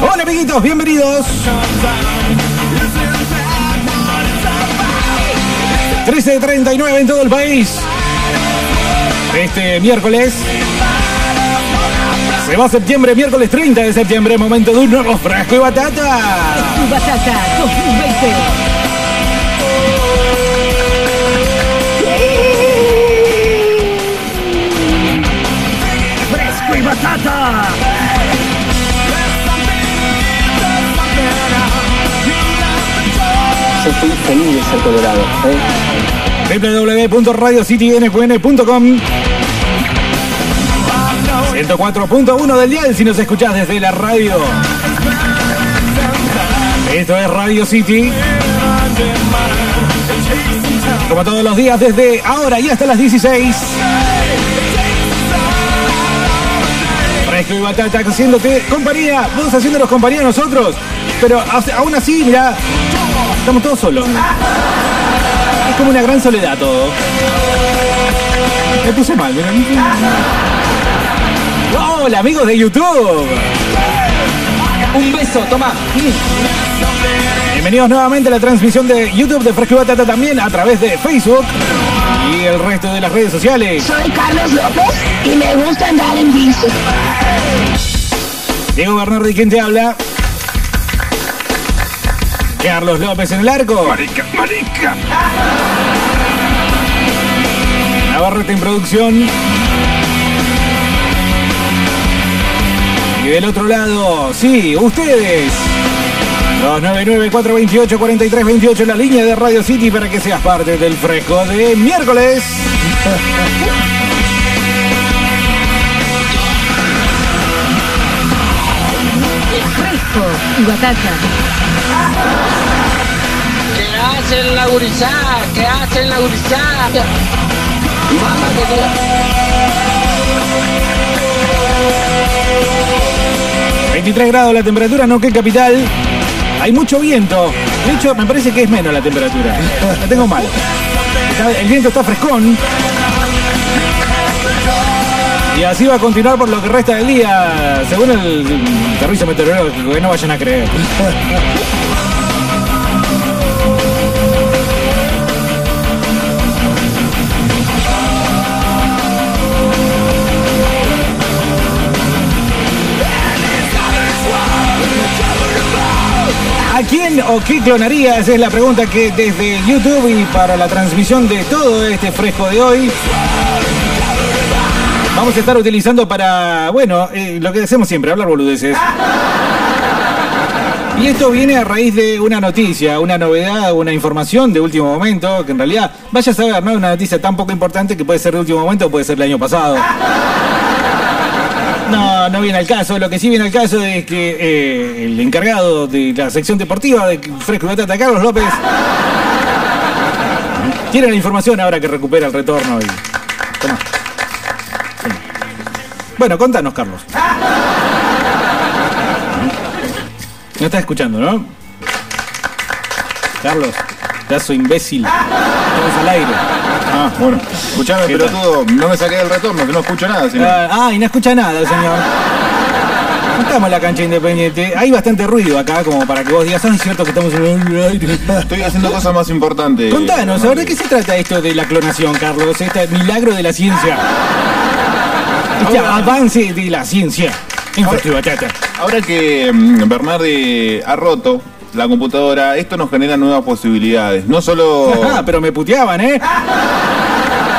Hola amiguitos, bienvenidos. 13.39 en todo el país. Este miércoles. Se va septiembre, miércoles 30 de septiembre, momento de un nuevo frasco y batata. Tu Batata 2020. ¡Fresco y batata! Yo estoy feliz de ser colorado. ¿eh? www.radiocitynfn.com 104.1 del dial si nos escuchás desde la radio. Esto es Radio City. Como todos los días desde ahora y hasta las 16. Fresco y batata haciéndote compañía. Vos haciéndonos compañía a nosotros. Pero aún así, mirá, estamos todos solos. Es como una gran soledad todo. Me puse mal, mirá. Hola amigos de YouTube. Un beso, toma. Bienvenidos nuevamente a la transmisión de YouTube de Fresco y Batata también a través de Facebook y el resto de las redes sociales. Soy Carlos López y me gusta andar en bici. Diego Bernardi, ¿quién te habla? Carlos López en el arco. Marica, marica. Navarrete en producción. Y del otro lado, sí, ustedes. 299-428-4328 la línea de Radio City para que seas parte del fresco de miércoles. Fresco y Batata. ¿Qué hacen la gurizada? ¿Qué hacen la gurizada? Mamá que Dios. 23 grados la temperatura, no que capital. Hay mucho viento. De hecho, me parece que es menos la temperatura. La tengo mal. El viento está frescón. Y así va a continuar por lo que resta del día, según el servicio meteorológico, que no vayan a creer. o qué clonarías? Es la pregunta que desde YouTube y para la transmisión de todo este fresco de hoy vamos a estar utilizando para, bueno, eh, lo que hacemos siempre, hablar boludeces. Y esto viene a raíz de una noticia, una novedad, una información de último momento, que en realidad, vaya a saber, ¿no? Una noticia tan poco importante que puede ser de último momento o puede ser del año pasado. No, no viene al caso. Lo que sí viene al caso es que eh, el encargado de la sección deportiva de Fresco Carlos López, tiene la información ahora que recupera el retorno. Y... Tomá. Tomá. Bueno, contanos, Carlos. No estás escuchando, ¿no? Carlos, pedazo imbécil. Estamos al aire. Ah, bueno. Escuchame, ¿Qué pero todo, no me saqué del retorno, que no escucho nada. sino- Ah, ah, y no escucha nada, señor. No estamos en la cancha independiente. Hay bastante ruido acá como para que vos digas, ah, es cierto que estamos en. Estoy haciendo cosas más importantes. Contanos, a ver, ¿de qué se trata esto de la clonación, Carlos? Este milagro de la ciencia. Este Ahora- avance de la ciencia. En Batata. Ahora que mm, Bernardi ha roto la computadora, esto nos genera nuevas posibilidades. No solo... Ah, pero me puteaban, ¿eh?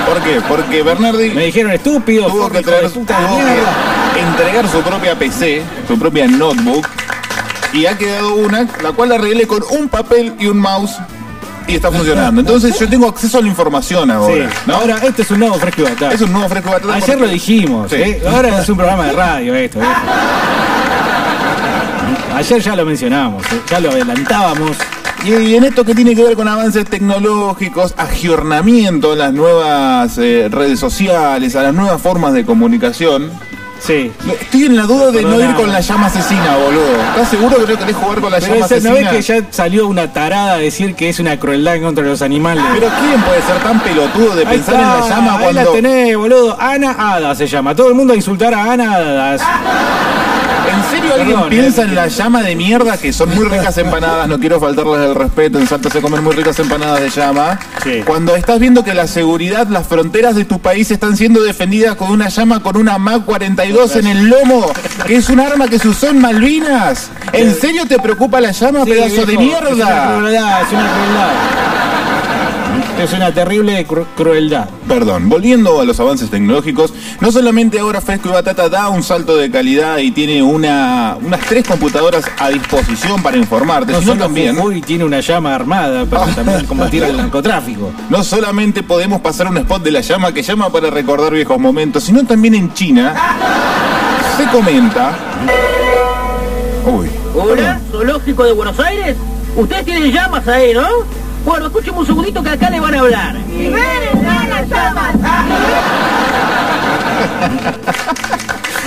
¿Por qué? Porque Bernardi Me dijeron estúpido, tuvo que, traer, de de tuvo que entregar su propia PC, su propia notebook, y ha quedado una, la cual la arreglé con un papel y un mouse, y está funcionando. Entonces yo tengo acceso a la información Sí, ahora. ¿no? ahora esto es un nuevo Fresco y Batata. es un nuevo fresco batata Ayer porque- lo dijimos, Sí. ¿eh? ahora es un programa de radio esto. ¿eh? Ayer ya lo mencionamos, ¿eh? ya lo adelantábamos. Y, en esto que tiene que ver con avances tecnológicos, agiornamiento a las nuevas eh, redes sociales, a las nuevas formas de comunicación, Sí. Estoy en la duda de no ir con la llama asesina, boludo. ¿Estás seguro que no querés jugar con la Pero llama esa- ¿no asesina? ves que ya salió una tarada a decir que es una crueldad contra los animales? Pero ¿quién puede ser tan pelotudo de Ahí pensar en la llama ahí cuando... la tenés, boludo. Ana Hada se llama. Todo el mundo a insultar a Ana Hadas. ¿En serio alguien piensa eh. en la llama de mierda que son muy ricas empanadas? No quiero faltarles el respeto, en Salta se comen muy ricas empanadas de llama. Sí. Cuando estás viendo que la seguridad, las fronteras de tu país están siendo defendidas con una llama con una MAC 42 en el lomo, que es un arma que se usó en Malvinas. ¿En serio te preocupa la llama, Sí, pedazo de viejo, Es una mierda? crueldad, es una crueldad. Es una terrible cru- crueldad. Perdón, volviendo a los avances tecnológicos, no solamente ahora Fresco y Batata da un salto de calidad y tiene una, unas tres computadoras a disposición para informarte, No sino solo también... Jujuy tiene una llama armada para también combatir el narcotráfico. No solamente podemos pasar un spot de la llama que llama para recordar viejos momentos, sino también en China se comenta. Uy, Hola, Zoológico de Buenos Aires. Ustedes tienen llamas ahí, ¿no? Bueno, escúcheme un segundito que acá le van a hablar.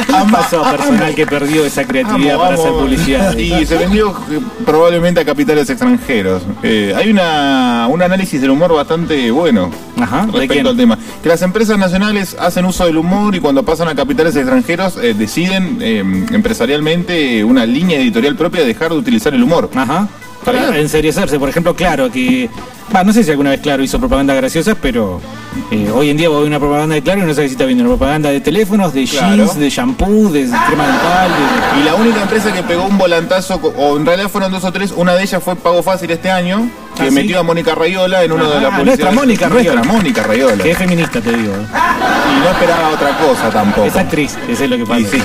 ¿Qué pasó a personal que perdió esa creatividad Amo, para amo. hacer publicidad? Y se vendió eh, probablemente a capitales extranjeros. Eh, hay una, un análisis del humor bastante bueno Ajá, ¿de quién? respecto al tema. Que las empresas nacionales hacen uso del humor y cuando pasan a capitales extranjeros eh, deciden eh, empresarialmente una línea editorial propia de dejar de utilizar el humor. Ajá. Para enseriezarse, por ejemplo, claro que. Va, no sé si alguna vez Claro hizo propaganda graciosa, pero eh, hoy en día voy a una propaganda de Claro y no sé si está viendo una propaganda de teléfonos, de Claro. jeans, de shampoo, de crema dental. de- Y la única empresa que pegó un volantazo, o en realidad fueron dos o tres, una de ellas fue Pago Fácil este año, que ¿Ah, sí? metió a Mónica Rayola en uno de Ah, las nuestra Mónica Nuestra Raiola. Mónica Rayola. Que es feminista, te digo. Y no esperaba otra cosa tampoco. Es actriz, eso es lo que pasa. Y sí,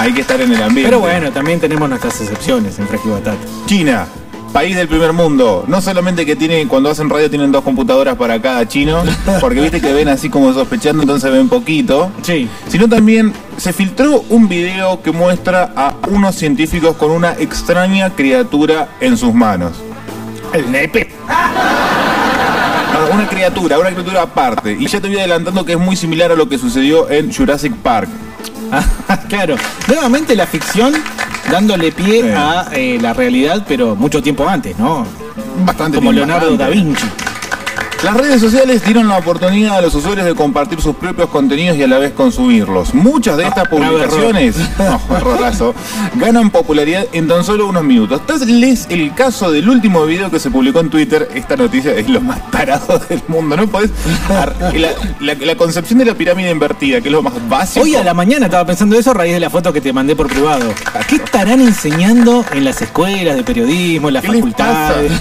hay que estar en el ambiente. Pero bueno, también tenemos nuestras excepciones en y Batata. China, país del primer mundo. No solamente que tienen, cuando hacen radio tienen dos computadoras para cada chino, porque viste que ven así como sospechando, entonces ven poquito. Sí. Sino también se filtró un video que muestra a unos científicos con una extraña criatura en sus manos. El nepe. Ah, Una criatura, una criatura aparte. Y ya te voy adelantando que es muy similar a lo que sucedió en Jurassic Park. Claro. Nuevamente la ficción dándole pie a eh, la realidad, pero mucho tiempo antes, ¿no? Bastante Como tiempo Leonardo antes. da Vinci. Las redes sociales dieron la oportunidad a los usuarios de compartir sus propios contenidos y a la vez consumirlos. Muchas de estas Ah, error. publicaciones, no, ganan popularidad en tan solo unos minutos. Tal es el caso del último video que se publicó en Twitter. Esta noticia es lo más tarado del mundo. No podés. La, la- la concepción de la pirámide invertida, que es lo más básico. Hoy a la mañana estaba pensando eso a raíz de la foto que te mandé por privado. ¿Qué estarán enseñando en las escuelas de periodismo, en las ¿Qué les facultades?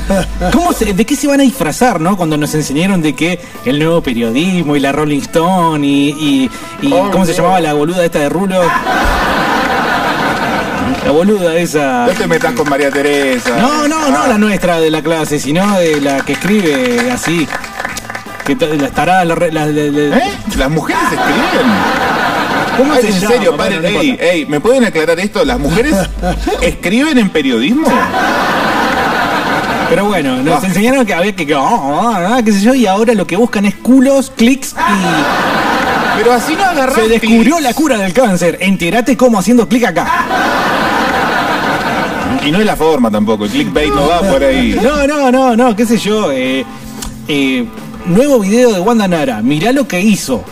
¿Cómo se- ¿De qué se van a disfrazar, no? Cuando nos enseñaron de que el nuevo periodismo y la Rolling Stone y, y- y- Oh, ¿cómo se llamaba la boluda esta de Rulo? La boluda esa. No te metas con María Teresa. No, no, no Ah. la nuestra de la clase, sino de la que escribe así. Que las taradas, la re- la- la- la- ¿Eh? Las mujeres escriben. ¿Cómo Ay, se en llama? serio, Bueno, paren, no ey, ey, ¿me pueden aclarar esto? ¿Las mujeres escriben en periodismo? Pero bueno, nos enseñaron que había que, que- oh, oh, ah, qué sé yo, y ahora lo que buscan es culos, clics y Pero así no agarrás se descubrió la cura del cáncer. Entérate cómo haciendo clic acá. Y no es la forma tampoco, el clickbait no va por ahí. No, no, no, no, qué sé yo. eh, eh, nuevo video de Wanda Nara. Mirá lo que hizo.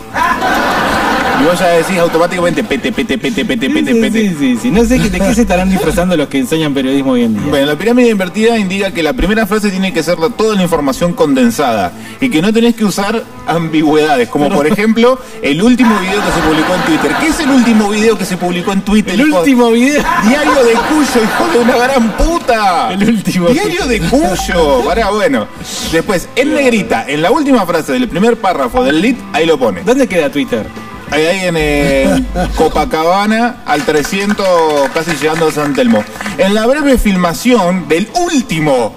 Y vos ya decís automáticamente pete, pete, pete, pete, pete, Sí, pete. sí, sí, sí. No sé de qué se estarán disfrazando los que enseñan periodismo hoy en día. Bueno, la pirámide invertida indica que la primera frase tiene que ser toda la información condensada y que no tenés que usar ambigüedades, como por ejemplo el último video que se publicó en Twitter. ¿Qué es el último video que se publicó en Twitter? El hijo- último video. Diario de Cuyo, hijo de una gran puta. El último. Diario de Cuyo. Pará, bueno. Después, en negrita, en la última frase del primer párrafo del lead, ahí lo pone. ¿Dónde queda Twitter? Ahí, ahí en eh, Copacabana, al 300, casi llegando a San Telmo. En la breve filmación del último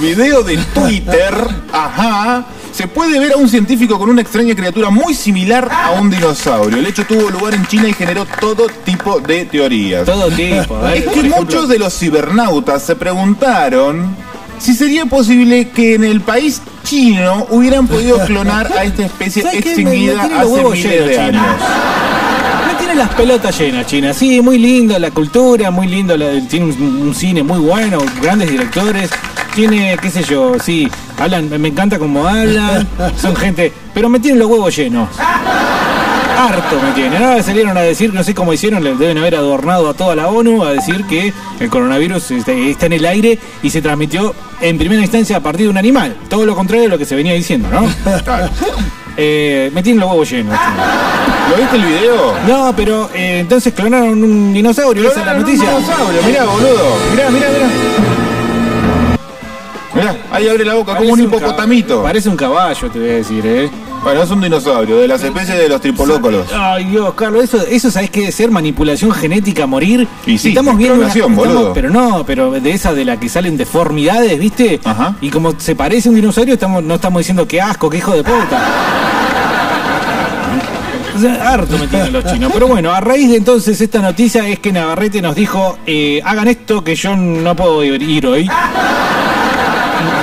video de Twitter, ajá, se puede ver a un científico con una extraña criatura muy similar a un dinosaurio. El hecho tuvo lugar en China y generó todo tipo de teorías. Todo tipo. ver, Es que ejemplo- muchos de los cibernautas se preguntaron si sería posible que en el país chino hubieran podido clonar a esta especie extinguida hace miles llenos, de años. Me tiene las pelotas llenas, China. Sí, muy lindo la cultura, muy lindo. la- tiene un, un cine muy bueno, grandes directores. Tiene, qué sé yo, sí, hablan, me encanta cómo hablan. Son gente, pero me tienen los huevos llenos. Harto me tienen. Ahora salieron a decir, no sé cómo hicieron, le deben haber adornado a toda la ONU a decir que el coronavirus está, está en el aire y se transmitió en primera instancia a partir de un animal. Todo lo contrario de lo que se venía diciendo, ¿no? Eh, me tienen los huevos llenos. ¿Lo viste el video? No, pero eh, entonces clonaron un dinosaurio, esa es la un dinosaurio, mirá, boludo. Mirá, mirá, mirá. Mirá, ahí abre la boca como un hipopotamito. Parece un caballo, te voy a decir, ¿eh? Bueno, es un dinosaurio, de las especies de los tripolócolos. Ay, Dios, Carlos, eso, eso sabes que ser manipulación genética morir. Y sí, estamos es viendo una- estamos- boludo. pero no, pero de esa de la que salen deformidades, ¿viste? Ajá. Y como se parece a un dinosaurio, estamos, no estamos diciendo que asco, que hijo de puta. Harto me tienen los chinos. Pero bueno, a raíz de entonces esta noticia es que Navarrete nos dijo, eh, hagan esto que yo no puedo ir hoy.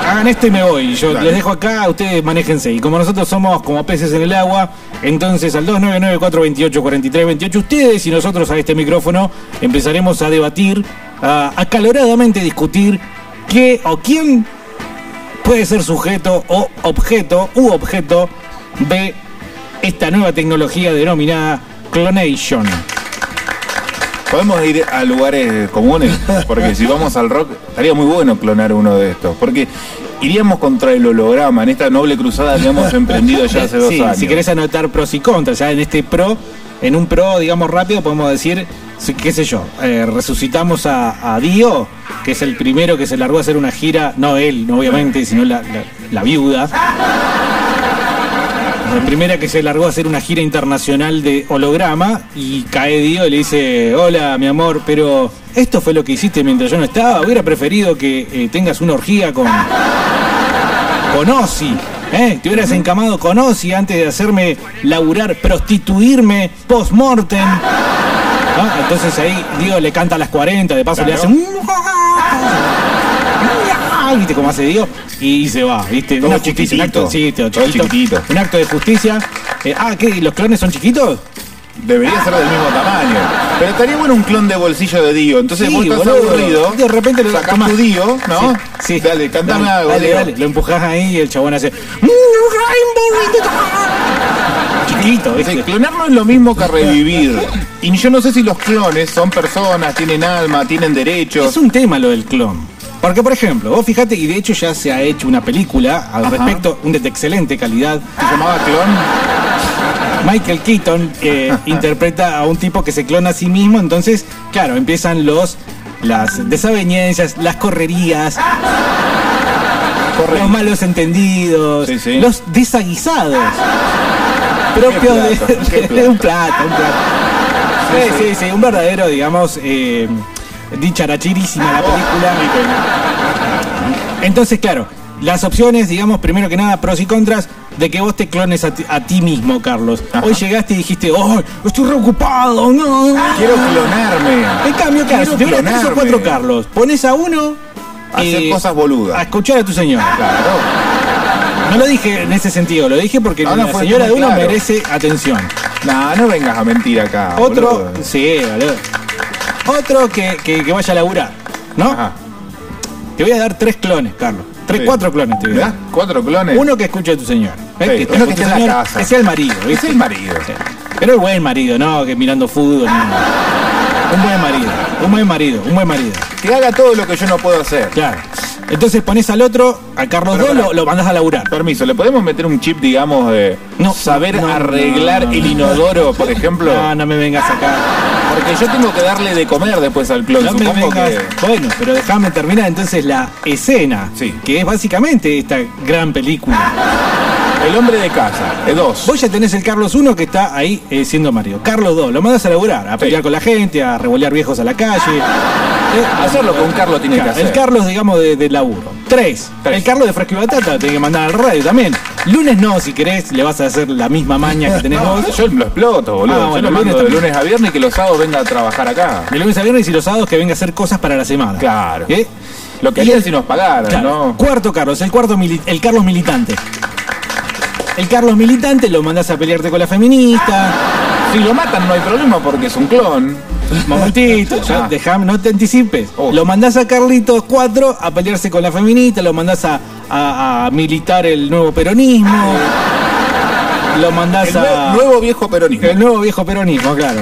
Hagan esto y me voy. Yo les dejo acá, ustedes manéjense. Y como nosotros somos como peces en el agua, entonces al 299-428-4328, ustedes y nosotros a este micrófono empezaremos a debatir, a acaloradamente discutir qué o quién puede ser sujeto o objeto u objeto de esta nueva tecnología denominada clonation. Podemos ir a lugares comunes, porque si vamos al rock, estaría muy bueno clonar uno de estos. Porque iríamos contra el holograma en esta noble cruzada que hemos emprendido ya hace dos Sí, años. Si querés anotar pros y contras, ya en este pro, en un pro, digamos rápido, podemos decir, qué sé yo, eh, resucitamos a, a Dio, que es el primero que se largó a hacer una gira, no él, no obviamente, sino la, la- la viuda. La primera que se largó a hacer una gira internacional de holograma y cae Dio y le dice, hola mi amor, pero esto fue lo que hiciste mientras yo no estaba, hubiera preferido que eh, tengas una orgía con, con Ozzy. ¿eh? Te hubieras encamado con Ozzy antes de hacerme laburar, prostituirme post-mortem. ¿no? Entonces ahí Dio le canta a las 40, de paso le hace un... ¿Viste cómo hace Dio? Y se va, ¿viste? Todo Una justicia, un acto, sí, todo todo chiquitito. chiquitito. Un acto de justicia. Eh, ah, ¿qué? ¿Los clones son chiquitos? Debería ser del mismo tamaño. Pero estaría bueno un clon de bolsillo de Dio. Entonces Sí, vos estás boludo. aburrido. De repente lo sacás tomás. tu Dio, ¿no? Sí, sí. Dale, cantame Dale, algo. Dale, Dio. dale. Lo empujás ahí y el chabón hace. Chiquito, Sí, ¿viste? clonar no es lo mismo que revivir. Y yo no sé si los clones son personas, tienen alma, tienen derechos. Es un tema lo del clon. Porque, por ejemplo, vos fijate, y de hecho ya se ha hecho una película al Ajá. respecto, un de excelente calidad. ¿Se llamaba clon? Michael Keaton que interpreta a un tipo que se clona a sí mismo, entonces, claro, empiezan los las desavenencias, las correrías, los malos entendidos, Sí, sí. los desaguisados. Propios de, un plato, un plato. Sí, sí, sí, un verdadero, digamos, eh, dicharachirísima la película. Entonces, claro, las opciones, digamos, primero que nada, pros y contras de que vos te clones a ti, a ti mismo, Carlos. Hoy llegaste y dijiste, ¡oh, estoy reocupado! ¡No! Quiero clonarme. En cambio, claro, si tuvieras tres o cuatro Carlos, pones a uno Hacer eh, cosas boludas. a escuchar a tu señora. Claro. No lo dije en ese sentido, lo dije porque No, no, la señora de uno claro. merece atención. No, no vengas a mentir acá. Otro, boludo. sí, boludo. Otro que, que- que vaya a laburar, ¿no? Ajá. Te voy a dar tres clones, Carlos. Tres, Sí. cuatro clones te voy a ¿Me dar. das cuatro clones? Uno que escuche a tu señor. uno con que tu esté en la señor, casa. Que sea el marido, Es ¿viste? el marido. Sí. Pero el buen marido, no que mirando fútbol. no. Un buen marido, un buen marido, un buen marido. Que haga todo lo que yo no puedo hacer. Claro. Entonces pones al otro, a Carlos Pero, II, pará. lo, lo mandas a laburar. Permiso, ¿le podemos meter un chip, digamos, de No, saber no, arreglar no, el inodoro, por ejemplo? No, no me vengas acá. Porque yo tengo que darle de comer después al clon, No me vengas. que... Bueno, pero déjame terminar entonces la escena, Sí. que es básicamente esta gran película. El hombre de casa, de dos. Vos ya tenés el Carlos I que está ahí eh, siendo marido. Carlos II, lo mandas a laburar, a pelear con la gente, a revolear viejos a la calle. Eh, Hacer lo que un Carlos tiene que hacer. El Carlos, digamos, de, de laburo. Tres. Tres. El Carlos de Fresco y Batata, tenés que mandar al radio también. Lunes no, si querés, le vas a hacer la misma maña que tenés No, vos. yo lo exploto, boludo. Ah, yo bueno, lo mando lunes de lunes a viernes y que los sábados venga a trabajar acá. De lunes a viernes y los sábados que venga a hacer cosas para la semana. Claro. ¿Eh? Lo que el- si nos pagaran, Claro. ¿no? Cuarto Carlos, el cuarto el Carlos militante. El Carlos militante lo mandás a pelearte con la feminista. Si lo matan no hay problema porque es un clon. Momentito, ya Ah. dejame, no te anticipes. Oh. Lo mandás a Carlitos 4 a pelearse con la feminista, lo mandás a, a- a militar el nuevo peronismo, lo mandás El a. nuevo viejo peronismo. El nuevo viejo peronismo, claro.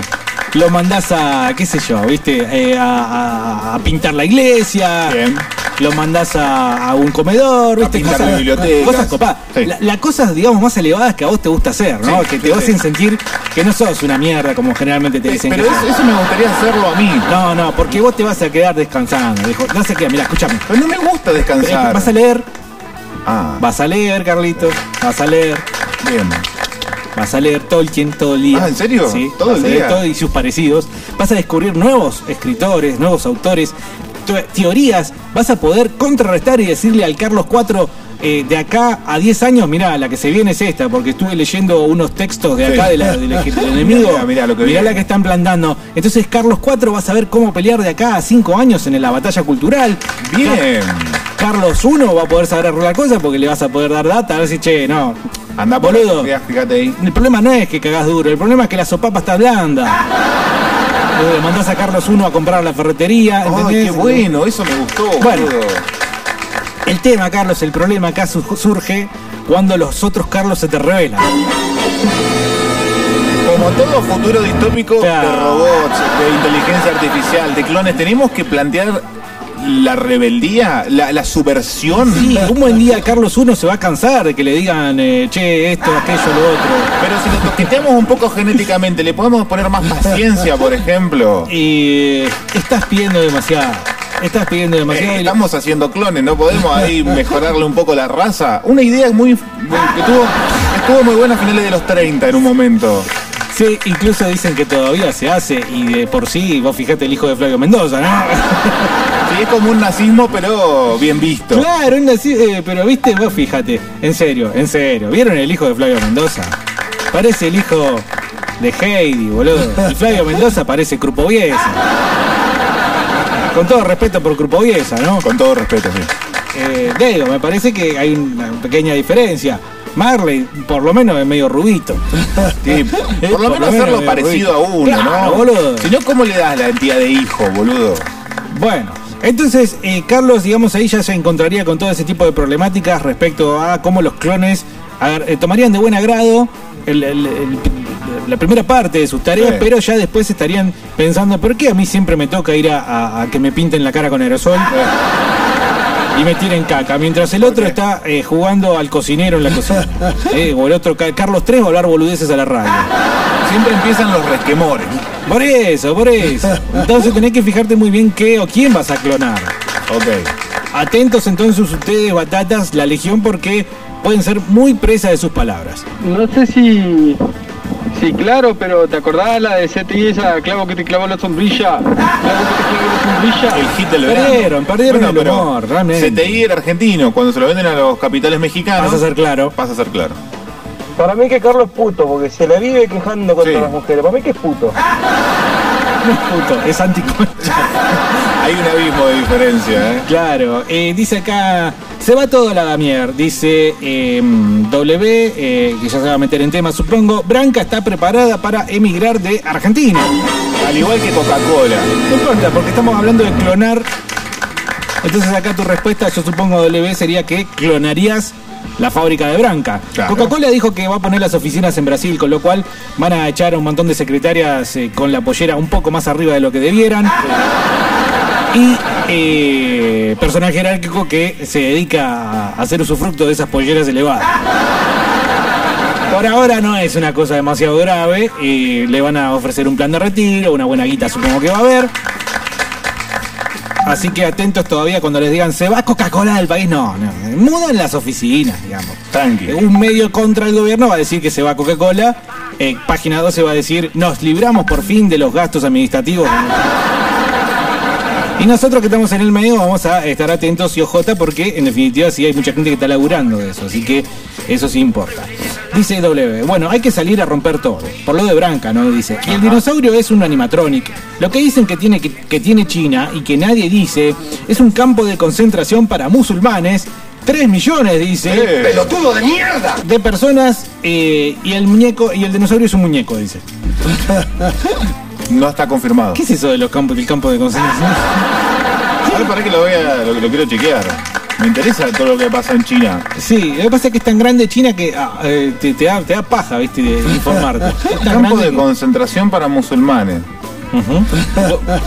Lo mandás a, qué sé yo, viste, Eh, a, a- a pintar la iglesia. Bien. Lo mandás a, a un comedor, viste, pintar cosas, bibliotecas. cosas copadas. Sí. La- las cosas, digamos, más elevadas que a vos te gusta hacer, ¿no? Sí, que te sí, hacen sentir que no sos una mierda como generalmente te dicen Pero que eso, me gustaría hacerlo a mí. No, no, porque vos te vas a quedar descansando. No sé qué, mira, escúchame. Pero no me gusta descansar. Vas a leer, Ah, vas a leer, Carlito, vas a leer, bien. vas a leer Tolkien todo el día. Ah, ¿en serio? Sí, ¿Todo vas el a leer día? todo y sus parecidos. Vas a descubrir nuevos escritores, nuevos autores, teorías. Vas a poder contrarrestar y decirle al Carlos IV eh, de acá a 10 años, mirá, la que se viene es esta, porque estuve leyendo unos textos de acá Sí. de la- del, enemigo. Mirá, mirá lo que mirá la que están plantando. Entonces Carlos IV va a saber cómo pelear de acá a 5 años en la batalla cultural. Bien. Carlos I va a poder saber arreglar cosas porque le vas a poder dar data, a ver si, che, no. Anda por Boludo. fíjate ahí. El problema no es que cagás duro, el problema es que la sopapa está blanda. Mandás a Carlos I a comprar a la ferretería. Ay, qué bueno, eso me gustó, Bueno. boludo. El tema, Carlos, el problema acá su- surge cuando los otros Carlos se te revelan. Como todo futuro distópico Claro. de robots, de inteligencia artificial, de clones, tenemos que plantear la rebeldía, la, la subversión. Sí, un buen día Carlos I se va a cansar de que le digan, eh, che, esto, aquello, lo otro. Pero si lo toqueteamos un poco genéticamente, ¿le podemos poner más paciencia, por ejemplo? Y eh, estás pidiendo demasiado. Estás pidiendo demasiado. Eh, estamos haciendo clones, ¿no podemos ahí mejorarle un poco la raza? Una idea muy, muy- que tuvo, estuvo muy buena a finales de los 30 en un momento. Sí, incluso dicen que todavía se hace y de por sí, vos fijate el hijo de Flavio Mendoza, ¿no? Sí, es como un nazismo, pero bien visto. Claro, un nazi- eh, pero viste, vos fíjate, en serio, en serio. ¿Vieron el hijo de Flavio Mendoza? Parece el hijo de Heidi, boludo. Y Flavio Mendoza parece Crupoviesa. Con todo respeto por Crupoviesa, ¿no? Con todo respeto, sí. Eh, digo, me parece que hay una pequeña diferencia. Marley, por lo menos, es medio rubito. Sí, por lo menos hacerlo medio parecido a uno, Claro, ¿no? boludo. Si no, ¿cómo le das la identidad de hijo, boludo? Bueno, entonces eh, Carlos, digamos, ahí ya se encontraría con todo ese tipo de problemáticas respecto a cómo los clones eh, tomarían de buen agrado el- el- el- la primera parte de sus tareas, Sí. pero ya después estarían pensando, ¿por qué a mí siempre me toca ir a, a- a que me pinten la cara con aerosol? Y me tiren caca, mientras el otro está eh, jugando al cocinero en la cocina. Eh, o el otro, Ca- Carlos 3 va a hablar boludeces a la radio. Siempre empiezan los resquemores. Por eso, por eso. Entonces tenés que fijarte muy bien qué o quién vas a clonar. Ok. Atentos entonces ustedes, batatas, la legión, porque pueden ser muy presa de sus palabras. No sé si. Sí, claro, pero ¿te acordás la de CTI esa clavo que te clavó la sombrilla? Clavo que te clavó la sombrilla. El hit del verano. Perdieron, perdieron el pero humor, realmente. CTI era argentino. Cuando se lo venden a los capitales mexicanos. Vas a ser claro. Pasa a ser claro. Para mí que Carlos es puto, porque se le vive quejando contra Sí. las mujeres. Para mí que es puto. No es puto, es anticoncha. Hay un abismo de diferencia, ¿eh? Claro, eh, dice acá, se va todo a la damier, dice eh, W, eh, que ya se va a meter en tema supongo, Branca está preparada para emigrar de Argentina. Al igual que Coca-Cola. No importa, porque estamos hablando de clonar. Entonces acá tu respuesta, yo supongo W, sería que clonarías la fábrica de Branca. Claro. Coca-Cola dijo que va a poner las oficinas en Brasil, con lo cual van a echar a un montón de secretarias eh, con la pollera un poco más arriba de lo que debieran. Y eh, personal jerárquico que se dedica a hacer usufructo de esas polleras elevadas. Por ahora no es una cosa demasiado grave. eh, le van a ofrecer un plan de retiro, una buena guita supongo que va a haber. Así que atentos todavía cuando les digan se va Coca-Cola del país. No, no. Mudan las oficinas, digamos. Tranqui. Un medio contra el gobierno va a decir que se va Coca-Cola. eh, página 12 va a decir nos libramos por fin de los gastos administrativos. Y nosotros que estamos en el medio vamos a estar atentos y ojota porque en definitiva sí hay mucha gente que está laburando de eso, así que eso sí importa. Dice W, bueno, hay que salir a romper todo, por lo de Branca, ¿no? Dice, y el dinosaurio es un animatronic. Lo que dicen que tiene, que, que tiene China y que nadie dice es un campo de concentración para musulmanes. 3 millones, dice, Eh, de personas eh, y el muñeco y el dinosaurio es un muñeco, dice. No está confirmado. ¿Qué es eso de los campos, del campo de concentración? A ver, para que lo, voy a, lo, lo quiero chequear. Me interesa todo lo que pasa en China. Sí, lo que pasa es que es tan grande China que ah, eh, te, te da, te da paja, viste, de informarte. Campo de que- concentración para musulmanes.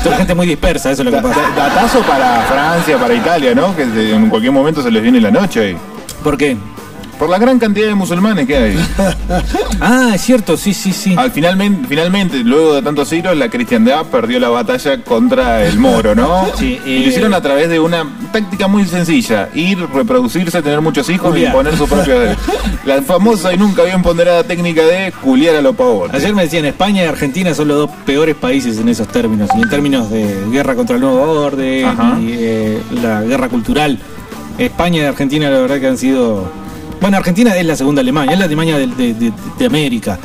Toda gente muy dispersa, eso es lo que pasa. da- Datazo para Francia, para Italia, ¿no? Que en cualquier momento se les viene la noche ahí. ¿Por qué? Por la gran cantidad de musulmanes que hay. Ah, es cierto, sí, sí, sí. Al finalmente, finalmente, luego de tantos siglos, la cristiandad perdió la batalla contra el moro, ¿no? Sí, y lo eh, hicieron a través de una táctica muy sencilla: ir, reproducirse, tener muchos hijos y imponer su propio. la famosa y nunca bien ponderada técnica de culiar a los pavotes. Ayer me decían, España y Argentina son los dos peores países en esos términos, y en términos de guerra contra el nuevo orden Ajá. y eh, la guerra cultural. España y Argentina la verdad que han sido... Bueno, Argentina es la segunda Alemania, es la Alemania de, de- de- de América.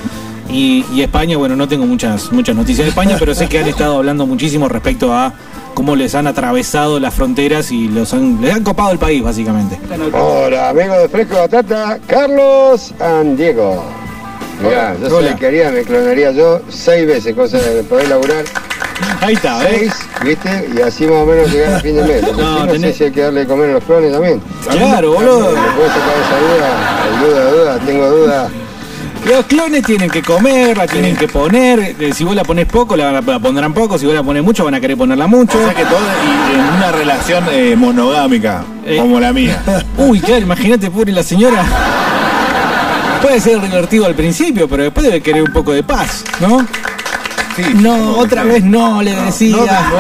Y, y España, bueno, no tengo muchas, muchas noticias de España, pero sé que han estado hablando muchísimo respecto a cómo les han atravesado las fronteras y los han, les han copado el país, básicamente. Hola, amigos de Fresco Batata, Carlos and Diego. Mirá, yo soy Hola. el que haría, me clonaría yo seis veces, cosa de poder laburar Ahí está, ¿eh? seis, ¿viste? Y así más o menos llegar a fin de mes. Porque No, tenés- sé si hay que darle de comer a los clones también. Claro, boludo. ¿Me puedes sacar esa duda? Hay duda, duda, tengo duda. Los clones tienen que comer, la tienen que poner. eh, Si vos la pones poco, la, la pondrán poco. Si vos la pones mucho, van a querer ponerla mucho. O sea que todo y en una relación eh, monogámica, Eh. como la mía. Uy, claro, imagínate, pobre la señora. Puede ser divertido al principio, pero después debe querer un poco de paz, ¿no? Sí, No, otra vez no, le decía. No de nuevo.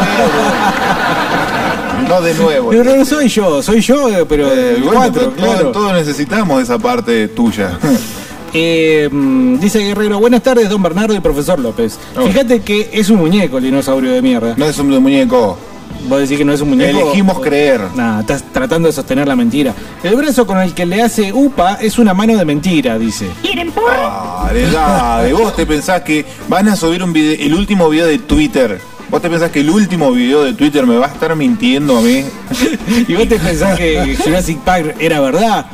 no de nuevo. Pero no soy yo, soy yo, pero Eh, bueno, cuatro, claro. todos, todos necesitamos esa parte tuya. Eh, mm, dice Guerrero, buenas tardes, don Bernardo y profesor López. Oh. Fíjate que es un muñeco el dinosaurio de mierda. No es un muñeco. Vos decís que no es un muñeco. Elegimos creer. Nah, estás tratando de sostener la mentira. El brazo con el que le hace UPA es una mano de mentira, dice. Dale, dale. Vos te pensás que van a subir un video, el último video de Twitter. Vos te pensás que el último video de Twitter me va a estar mintiendo a mí. ¿Y vos te pensás que Jurassic Park era verdad?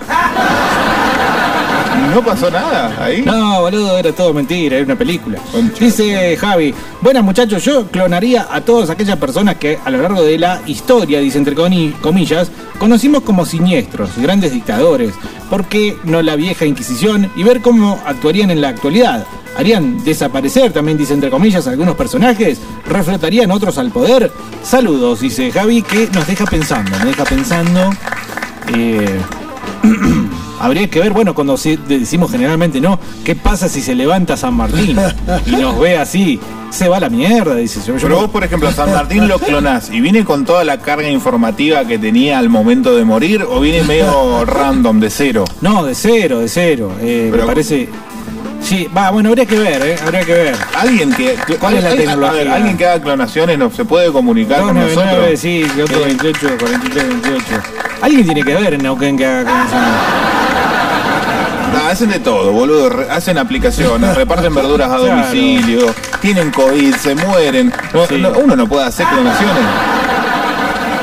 No pasó nada ahí. No, boludo, era todo mentira, era una película. Concha. Dice Javi, buenas muchachos, yo clonaría a todas aquellas personas que a lo largo de la historia, dice entre comillas, conocimos como siniestros, grandes dictadores. ¿Por qué no la vieja Inquisición? Y ver cómo actuarían en la actualidad. ¿Harían desaparecer, también dice entre comillas, algunos personajes? ¿Reflotarían otros al poder? Saludos, dice Javi, que nos deja pensando, nos deja pensando. Eh, Habría que ver, bueno, cuando decimos generalmente no, ¿qué pasa si se levanta San Martín y nos ve así? Se va a la mierda, dice yo. Pero vos, por ejemplo, San Martín lo clonás y viene con toda la carga informativa que tenía al momento de morir o viene medio random, de cero. No, de cero, de cero. Eh, Pero- me parece. Sí, va, bueno, habría que ver, ¿eh? Habría que ver. Alguien que. ¿Cuál es la ver, tecnología? alguien que haga clonaciones no se puede comunicar con 299, nosotros. sí, que otro 28, 43, 28. Alguien tiene que ver en Neuquén que haga conexión. Ah, hacen de todo, boludo. Re- hacen aplicaciones, reparten verduras a Claro. domicilio, tienen COVID, se mueren. No- Sí. no- uno no puede hacer clonaciones.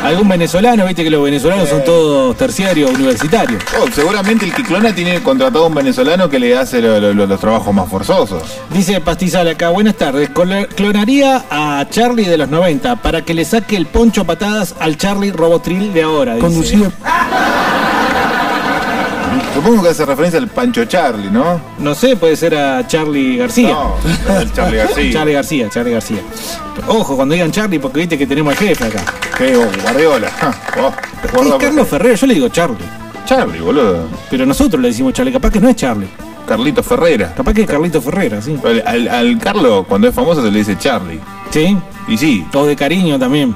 Algún venezolano, viste que los venezolanos son todos terciarios universitarios. Oh, seguramente el que clona tiene contratado a un venezolano que le hace lo- lo- lo- los trabajos más forzosos. Dice Pastizal acá, buenas tardes. Col- Clonaría a Charlie de los 90 para que le saque el poncho a patadas al Charlie Robotril de ahora. dice. Conducido Supongo que hace referencia al Pancho Charlie, ¿no? No sé, puede ser a Charlie García. No, el Charlie García. Charlie García, Charlie García. Ojo cuando digan Charlie, porque viste que tenemos al jefe acá. Qué Guardiola. Ja, oh, Es Carlos Ferrero, yo le digo Charlie. Charlie, boludo. Pero nosotros le decimos Charlie, capaz que no es Charlie. Carlito Ferrera. Capaz que es Carlito Ferrera, sí. Al, al- al Carlos, cuando es famoso, se le dice Charlie. Sí, Y sí. o de cariño también.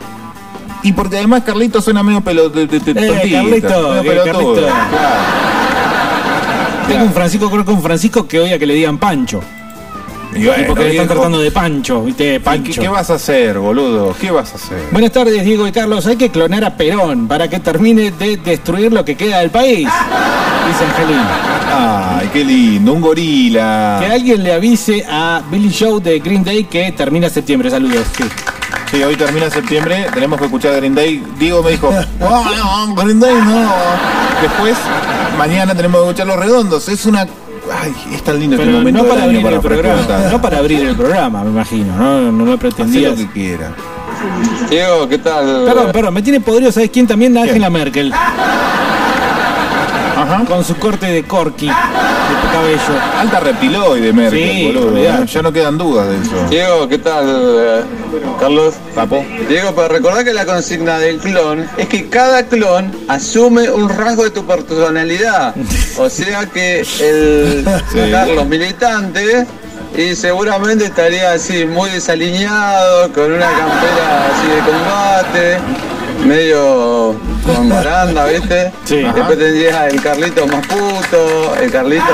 Y porque además Carlito suena medio pelo, de, de- de- Eh, Carlito, medio pelotudo. Carlito. Claro. Tengo un Francisco, creo que un Francisco que odia que le digan Pancho. Y bueno, porque le están tratando de Pancho, viste, de ¿qué, Pancho. qué vas a hacer, boludo? ¿Qué vas a hacer? Buenas tardes, Diego y Carlos. Hay que clonar a Perón para que termine de destruir lo que queda del país. Dice Angelina. Ay, qué lindo, un Que gorila. alguien le avise a Billy Joe de Green Day que termina septiembre. Saludos. Sí. Sí, hoy termina septiembre, tenemos que escuchar Green Day. Diego me dijo, "Ah, no, Green Day no. Después, mañana tenemos que escuchar Los Redondos. Es una Ay, es tan lindo este Pero momento no para abrir el programa. No para abrir el programa, me imagino. No, no lo Hacé pretendías. lo que quiera. Diego, ¿qué tal? Perdón, perdón, me tiene podrido, ¿sabes quién también? Angela Merkel. Ajá. Con su corte de corky de cabello. Alta reptiloide, Merkel, Sí, boludo. Ya no quedan dudas de eso. Diego, ¿qué tal? eh, Carlos. Papo. Diego, para recordar que la consigna del clon es que cada clon asume un rasgo de tu personalidad. O sea que el Sí. Carlos militante y seguramente estaría así muy desaliñado, con una campera así de combate, medio con baranda, ¿viste? Sí. Después tendrías el Carlito más puto, el Carlito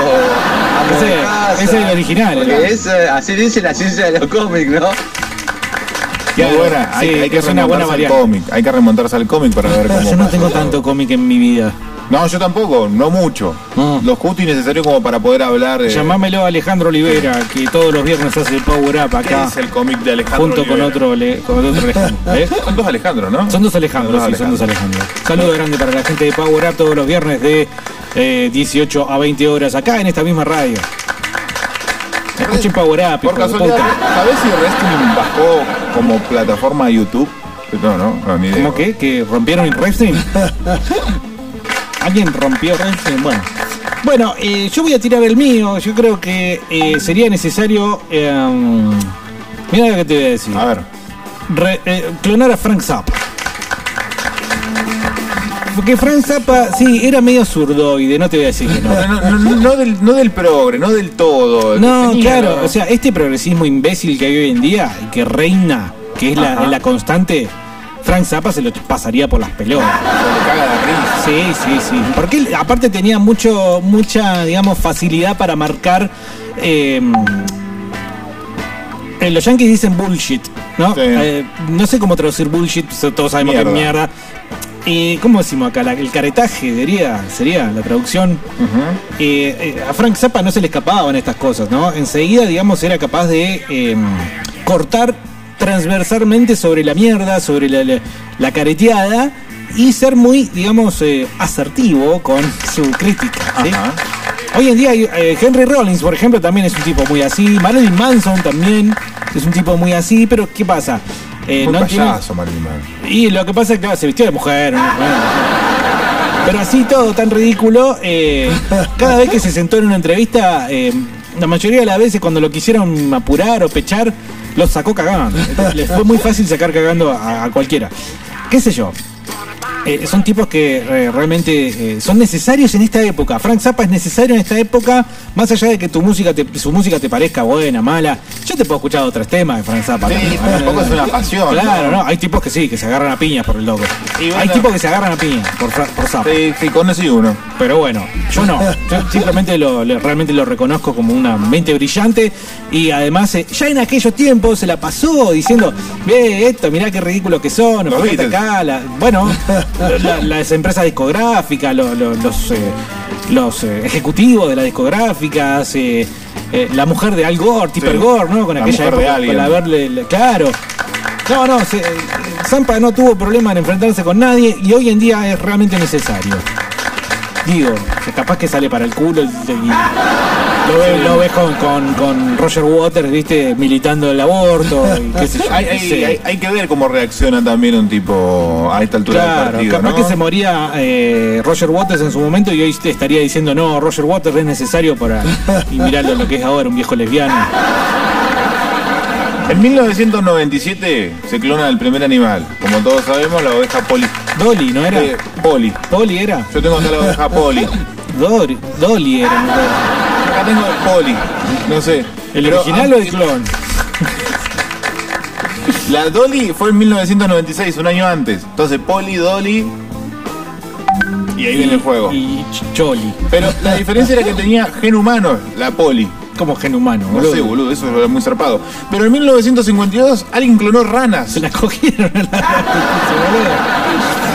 Ese- casa. ese es el original, Porque ¿no? es, así dice la ciencia de los cómics, ¿no? Qué Claro, buena. Hay, sí, hay que es una buena remontarse al variante. cómic. Hay que remontarse al cómic para ver cómo. Yo no pasa tengo todo. tanto cómic en mi vida. No, yo tampoco, no mucho. No. Lo justo y necesario como para poder hablar. eh, Llamámelo a Alejandro Olivera, que todos los viernes hace el Power Up ¿Qué acá, es el cómic de Alejandro? junto con otro, le- con otro Alejandro. ¿eh? Son dos Alejandro, ¿no? Son dos Alejandros, sí, son dos Alejandros. Saludo grande para la gente de Power Up todos los viernes de eh, 18 a 20 horas acá en esta misma radio. Escuchen Power Up, Por casualidad. ¿sabés si Wrestling bajó como plataforma a YouTube? No, no, no, ni idea. ¿Cómo que? ¿Que rompieron el wrestling? ¿Alguien rompió? Bueno. Bueno, eh, yo voy a tirar el mío. Yo creo que eh, sería necesario. eh, mira lo que te voy a decir. A ver. Re- eh, clonar a Frank Zappa. Porque Frank Zappa, sí, era medio zurdoide, no te voy a decir que no. No, no, no, no del, no del progre, no del todo. No, Tenía, claro, o sea, este progresismo imbécil que hay hoy en día y que reina, que es la, la constante, Frank Zappa se lo pasaría por las pelotas. Se le caga la risa. Sí, sí, sí. Porque él, aparte tenía mucho, mucha, digamos, facilidad para marcar. eh, eh, los yankees dicen bullshit, ¿no? Sí. Eh, no sé cómo traducir bullshit, todos sabemos que es Mierda. mierda. Eh, ¿Cómo decimos acá? La- el caretaje sería, sería la traducción. Eh, a Frank Zappa no se le escapaban estas cosas, ¿no? Enseguida, digamos, era capaz de eh, cortar transversalmente sobre la mierda, sobre la, la- la careteada y ser muy, digamos, eh, asertivo con su crítica. Hoy en día eh, Henry Rollins, por ejemplo, también es un tipo muy así. Marilyn Manson también es un tipo muy así, pero ¿qué pasa? Eh, Muy no tiene- payaso, Marilyn Manson. y lo que pasa es que claro, se vistió de mujer. ¿no? Pero así todo tan ridículo, eh, cada vez que se sentó en una entrevista, la mayoría de las veces cuando lo quisieron apurar o pechar, lo sacó cagando. Les fue muy fácil sacar cagando a, a cualquiera. ¿Qué sé yo? Eh, son tipos que eh, realmente eh, son necesarios en esta época. Frank Zappa es necesario en esta época, más allá de que tu música te- su música te parezca buena, mala. Yo te puedo escuchar otros temas de Frank Zappa. Sí, también, pero tampoco es una pasión. Claro, no, hay tipos que sí, que se agarran a piñas por el loco. Bueno. Hay tipos que se agarran a piñas por, por Zappa. Sí, sí, conocí uno. Pero bueno, yo no. Yo simplemente lo, lo- realmente lo reconozco como una mente brillante. Y además, ya en aquellos tiempos se la pasó diciendo, ve esto, mirá qué ridículos que son, acá. la- bueno, la- las empresas discográficas, lo- lo- los, eh, los eh, ejecutivos de las discográficas, eh, eh, la mujer de Al Gore, Tipper Sí, Gore, ¿no? Con la aquella época, con haberle, le- claro. No, no, se- eh, Zampa no tuvo problema en enfrentarse con nadie y hoy en día es realmente necesario. Digo, capaz que sale para el culo y, y lo ves lo ves con, con- con Roger Waters, viste, militando el aborto y qué sé yo. Hay, hay- Sí. hay- hay que ver cómo reacciona también un tipo a esta altura del Claro, partido. capaz ¿no? que se moría eh, Roger Waters en su momento y hoy te estaría diciendo, no, Roger Waters es necesario para... Y mirarlo lo que es ahora, un viejo lesbiano. En 1997 se clona el primer animal. Como todos sabemos, la oveja Poli. Dolly, ¿no era? Eh, Poli. Poli era. Yo tengo acá la oveja Poli. Dolly era. Tengo el Poli. No sé. ¿El Pero, original o el clon? La Dolly fue en 1996, un año antes. Entonces, Poli, Dolly. Y ahí viene el juego. Y Ch- Choli. Pero la diferencia era que tenía gen humano, la Poli. Como gen humano, No boludo. sé, boludo, eso era muy zarpado. Pero en 1952 alguien clonó ranas. Se la cogieron a la.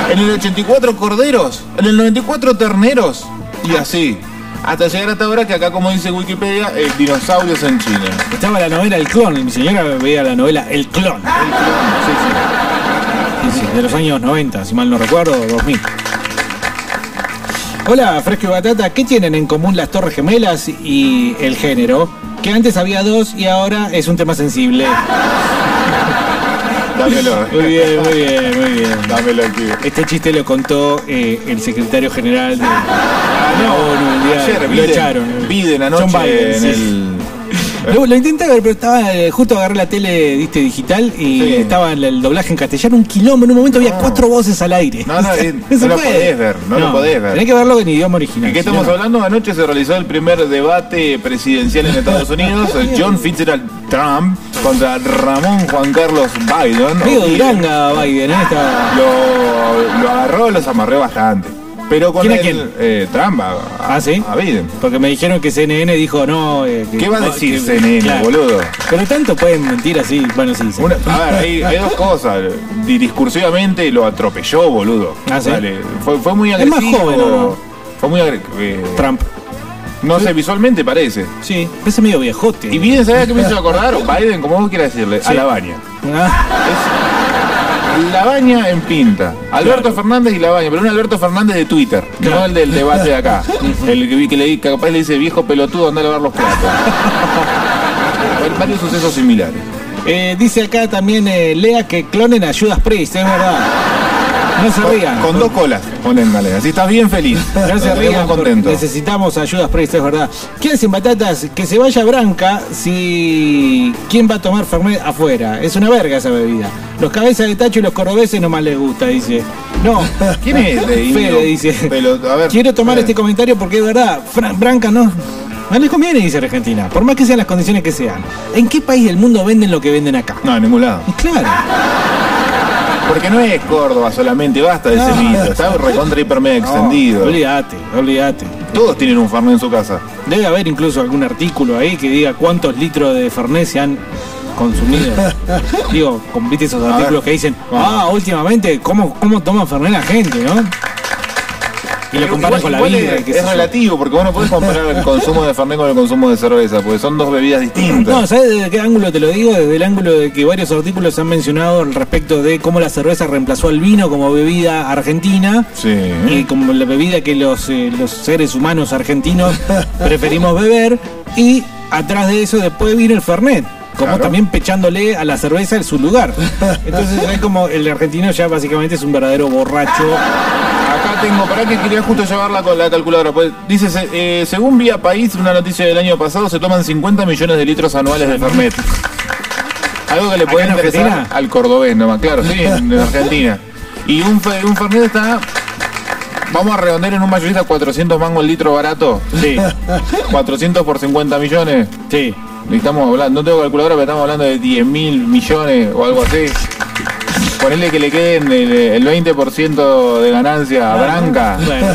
En el 84 corderos. En el 94 terneros. Y así. Hasta llegar hasta ahora que acá, como dice Wikipedia, eh, dinosaurios en China. Estaba la novela El Clon. Mi señora veía la novela El Clon. Sí, sí, de los años 90, si mal no recuerdo, 2000. Hola, Fresco y Batata, ¿qué tienen en común las Torres Gemelas y el género? Que antes había dos y ahora es un tema sensible. Dámelo. Muy bien, muy bien, muy bien. Dámelo aquí. Este chiste lo contó eh, el secretario general de el día- Ayer, lo echaron. Biden anoche John Biden, en sí. el... Lo, lo intenté ver, pero estaba eh, justo agarré la tele viste, digital y Sí. estaba el, el doblaje en castellano, un quilombo. En un momento había cuatro voces al aire. No, no, eh, se no lo puede. podés ver, no lo podés ver. Tenés que verlo en idioma original. ¿Y qué estamos no- hablando? Anoche se realizó el primer debate presidencial en Estados Unidos. John Fitzgerald Trump contra Ramón Juan Carlos Biden. Y Duranga Biden, ¿eh? Estaba- Lo, lo agarró, los amarró bastante. Pero con ¿Quién a quién? eh, Trump a, Ah, ¿sí? a Biden. Porque me dijeron que CNN dijo no. eh, que- ¿Qué va a decir que- CNN, claro. boludo? Pero tanto pueden mentir así. Bueno, sí. Una- a ver, hay, hay dos cosas. Di- Discursivamente lo atropelló, boludo. Ah, ¿sí? Dale, Fue, fue muy Es más agresivo. joven, ¿o no? Fue muy agresivo. Trump. no sé, visualmente parece. Sí, parece medio viejote. Y Biden, ¿sabes a qué me hizo acordar? O Biden, como vos quieras decirle, a la baña. Ah, La baña en pinta. Alberto Fernández y la baña, pero un Alberto Fernández de Twitter, que no el del debate de acá. el que vi que le que capaz le dice viejo pelotudo, anda a lavar los platos. Varios sucesos similares. eh, dice acá también eh, Lea que clonen a Judas Priest, es verdad. No se rían. Con dos colas, ponéngale. Así estás bien feliz. No se rían, porque contentos. necesitamos ayudas Priest, es verdad. ¿Quién sin batatas? Que se vaya Branca si... ¿Quién va a tomar Fernet afuera? Es una verga esa bebida. Los cabezas de tacho y los cordobeses nomás les gusta, dice. No. ¿Quién es? Fede dice. Pelo- a ver, Quiero tomar Fede. este comentario porque es verdad. Fran- Branca no... No les conviene, dice Argentina. Por más que sean las condiciones que sean. ¿En qué país del mundo venden lo que venden acá? No, en ningún lado. Claro. Porque no es Córdoba solamente, basta de ese mito. Está recontra hiper extendido. Olvídate, olvídate. Todos tienen un Fernet en su casa. Debe haber incluso algún artículo ahí que diga cuántos litros de Fernet se han consumido. Digo, viste esos artículos que dicen, ah, últimamente, ¿cómo, cómo toma Fernet la gente, no? Y lo comparan con la vida. Es, relativo, porque vos no podés comparar el consumo de Fernet con el consumo de cerveza, porque son dos bebidas distintas. No, ¿sabes desde qué ángulo te lo digo? Desde el ángulo de que varios artículos han mencionado al respecto de cómo la cerveza reemplazó al vino como bebida argentina Sí. y como la bebida que los, eh, los seres humanos argentinos preferimos beber y atrás de eso después vino el Fernet. Como Claro. también pechándole a la cerveza en su lugar. Entonces es como el argentino ya básicamente es un verdadero borracho. Acá tengo, para que quería justo llevarla con la calculadora. Pues, dice, eh, según Vía País, una noticia del año pasado, se toman 50 millones de litros anuales de Fernet. Algo que le ¿Acá puede interesar Argentina? al cordobés nomás, claro, sí, en, en Argentina. Y un, un Fernet está, vamos a redondear en un mayorista 400 mangos el litro barato. Sí, 400 por 50 millones. sí. Estamos hablando, no tengo calculadora, pero estamos hablando de 10 mil millones o algo así. Ponerle que le queden el, el 20% de ganancia a Branca. Bueno,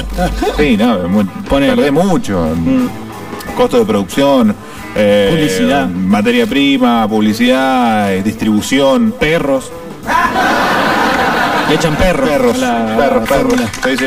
Sí, no, muy- Ponele. perdés mucho. Costo de producción, eh, Publicidad. materia prima, publicidad, eh, distribución. perros. Le echan perros. Perros, a la- a la perros, perros. fórmula. Sí, sí.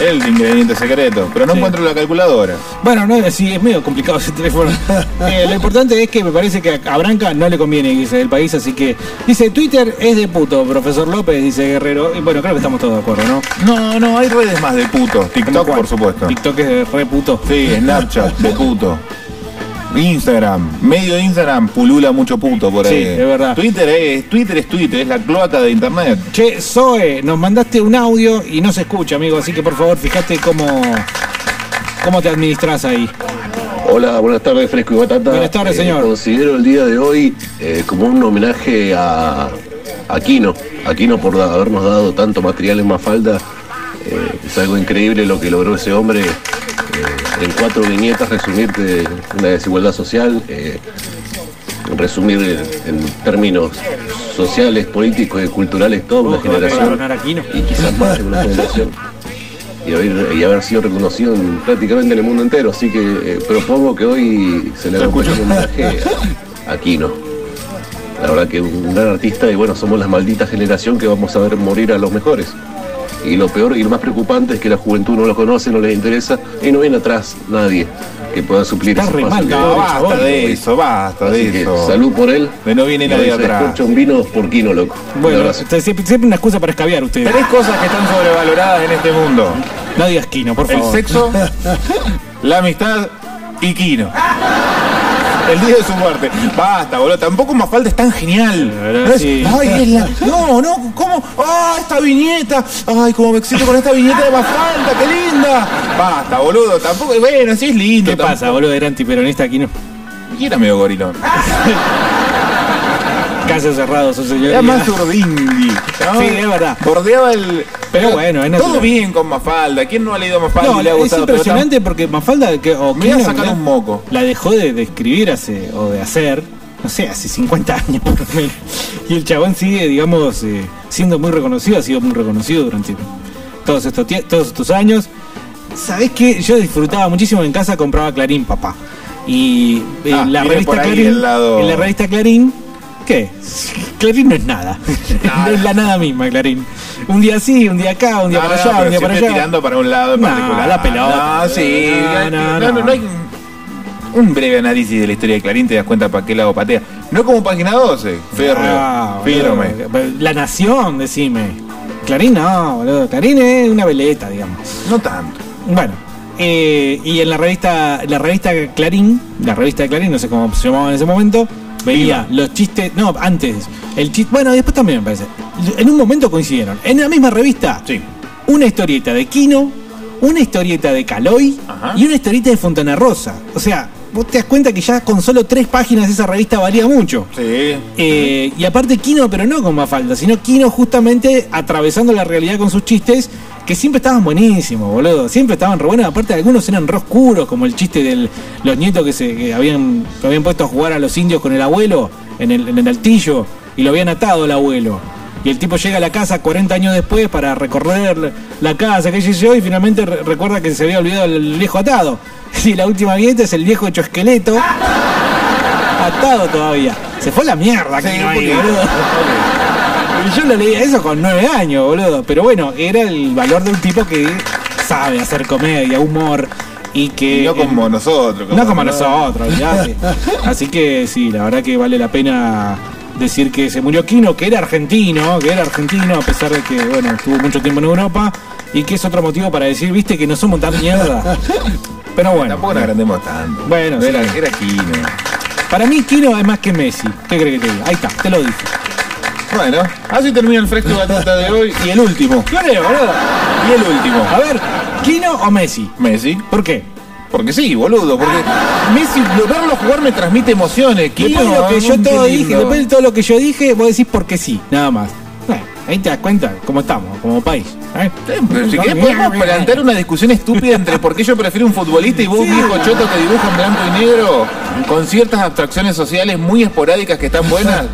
El ingrediente secreto. Pero no Sí. encuentro la calculadora. Bueno, no, sí, es medio complicado ese teléfono. Eh, lo importante es que me parece que a Branca no le conviene irse del país, así que dice Twitter es de puto, profesor López, dice Guerrero. Y bueno, creo que estamos todos de acuerdo, ¿no? No, no, hay redes más de puto. TikTok, por supuesto. TikTok es de re puto. Sí, Snapchat, de puto. Instagram, medio de Instagram pulula mucho puto por ahí. Sí, es verdad. Twitter es, Twitter es Twitter, es la cloaca de internet. Che, Zoe, nos mandaste un audio y no se escucha, amigo, así que por favor fíjate cómo, cómo te administras ahí. Hola, buenas tardes, Fresco y Batata. Buenas tardes, Eh, señor. considero el día de hoy eh, como un homenaje a Aquino. Aquino por da- habernos dado tanto material en Mafalda. Eh, es algo increíble lo que logró ese hombre. En cuatro viñetas resumirte una desigualdad social, eh, resumir en, en términos sociales, políticos y culturales toda una generación y quizás más de una generación y haber, y haber sido reconocido en- prácticamente en el mundo entero. Así que eh, propongo que hoy se le haga un homenaje a, a Aquino. La verdad que un gran artista y bueno, somos la maldita generación que vamos a ver morir a los mejores. Y lo peor y lo más preocupante es que la juventud no lo conoce, no les interesa y no viene atrás nadie que pueda suplir Está ese re espacio mal, No, basta de eso, basta Así de que eso. salud por él. Que no viene nadie atrás. escucha un vino por Quino, loco. Bueno, siempre, siempre una excusa para escabiar usted. Tres cosas que están sobrevaloradas en este mundo. No digas Kino, por El favor. sexo, la amistad y Kino. El día de su muerte. Basta, boludo. Tampoco Mafalda es tan genial. verdad, No, es- sí. ay, es la- no, no, ¿cómo? ¡Ah, esta viñeta! ¡Ay, cómo me excito con esta viñeta de Mafalda! ¡Qué linda! Basta, boludo. Tampoco, bueno, sí es lindo. ¿Qué pasa, boludo? Era antiperonista Kino. Y era medio gorilón. Caso cerrado, su señoría. Era más zurdingui. ¿no? Sí, es verdad. Bordeaba el. Pero bueno, es Todo bien con Mafalda. ¿Quién no ha leído Mafalda No, y le ha es gustado? Pero impresionante porque Mafalda que, o Me voy a sacar un moco. La dejó de, de escribir hace, o de hacer, no sé, hace 50 años por lo menos. Y el chabón sigue, digamos, eh, siendo muy reconocido, ha sido muy reconocido durante todos estos, todos estos años. ¿Sabés qué? Yo disfrutaba muchísimo en casa, compraba Clarín, papá. Y eh, Ah, la revista Clarín, lado- en la revista Clarín, ¿qué? Clarín no es nada. no es la nada misma, Clarín. Un día sí, un día acá, un día No, para no, allá, un día para allá. tirando para un lado en No, particular. la pelota. No, sí. No, no, no, no. no hay un, breve análisis de la historia de Clarín, te das cuenta para qué lado patea. No como página 12, férreo, firme. boludo. La Nación, decime. Clarín no, boludo. Clarín es una veleta, digamos. No tanto. Bueno, eh, y en la revista, la revista Clarín, la revista de Clarín, no sé cómo se llamaba en ese momento, veía los chistes, no, antes, el chiste, bueno, después también me parece. En un momento coincidieron. En la misma revista, Sí. una historieta de Kino, una historieta de Caloy Ajá. y una historieta de Fontana Rosa. O sea, vos te das cuenta que ya con solo tres páginas esa revista valía mucho. Sí. Eh, y aparte Kino, pero no con Mafalda, sino Kino justamente atravesando la realidad con sus chistes, que siempre estaban buenísimos, boludo. Siempre estaban re buenos. Aparte algunos eran re oscuros, como el chiste de los nietos que se que habían, que habían puesto a jugar a los indios con el abuelo en el, en el altillo y lo habían atado el abuelo. Y el tipo llega a la casa 40 años después para recorrer la- casa, que sé yo, y finalmente re- recuerda que se había olvidado el viejo atado. Y la última viñeta es el viejo hecho esqueleto atado todavía. Se fue a la mierda, Sí, poquito. boludo. Y yo lo leía eso con nueve años, boludo. Pero bueno, era el valor de un tipo que sabe hacer comedia, humor y que. Y no como nosotros. no como nosotros, olvidate. Así que sí, la verdad que vale la pena decir que se murió Kino, que era argentino, que era argentino, a pesar de que, bueno, estuvo mucho tiempo en Europa, y que es otro motivo para decir, viste, que no somos tan mierda. Pero bueno. Tampoco nos agrandemos tanto. Bueno, No era, sí. era Kino. Para mí Kino es más que Messi. ¿Qué crees que te diga? Ahí está, te lo dije. Bueno, así termina el fresco batata de hoy. Y el último. Claro, boludo. Y el último. A ver, ¿Kino o Messi? Messi. ¿Por qué? Porque sí, boludo. Porque Messi, verlo jugar me transmite emociones. Después de Kino, lo que yo qué todo lindo. dije, después de todo lo que yo dije, vos decís porque sí, nada más. Ahí te das cuenta cómo estamos, como país. ¿eh? Pero si querés podemos plantear una discusión estúpida entre por qué yo prefiero un futbolista y vos, Sí. viejo choto que dibuja en blanco y negro, con ciertas abstracciones sociales muy esporádicas que están buenas.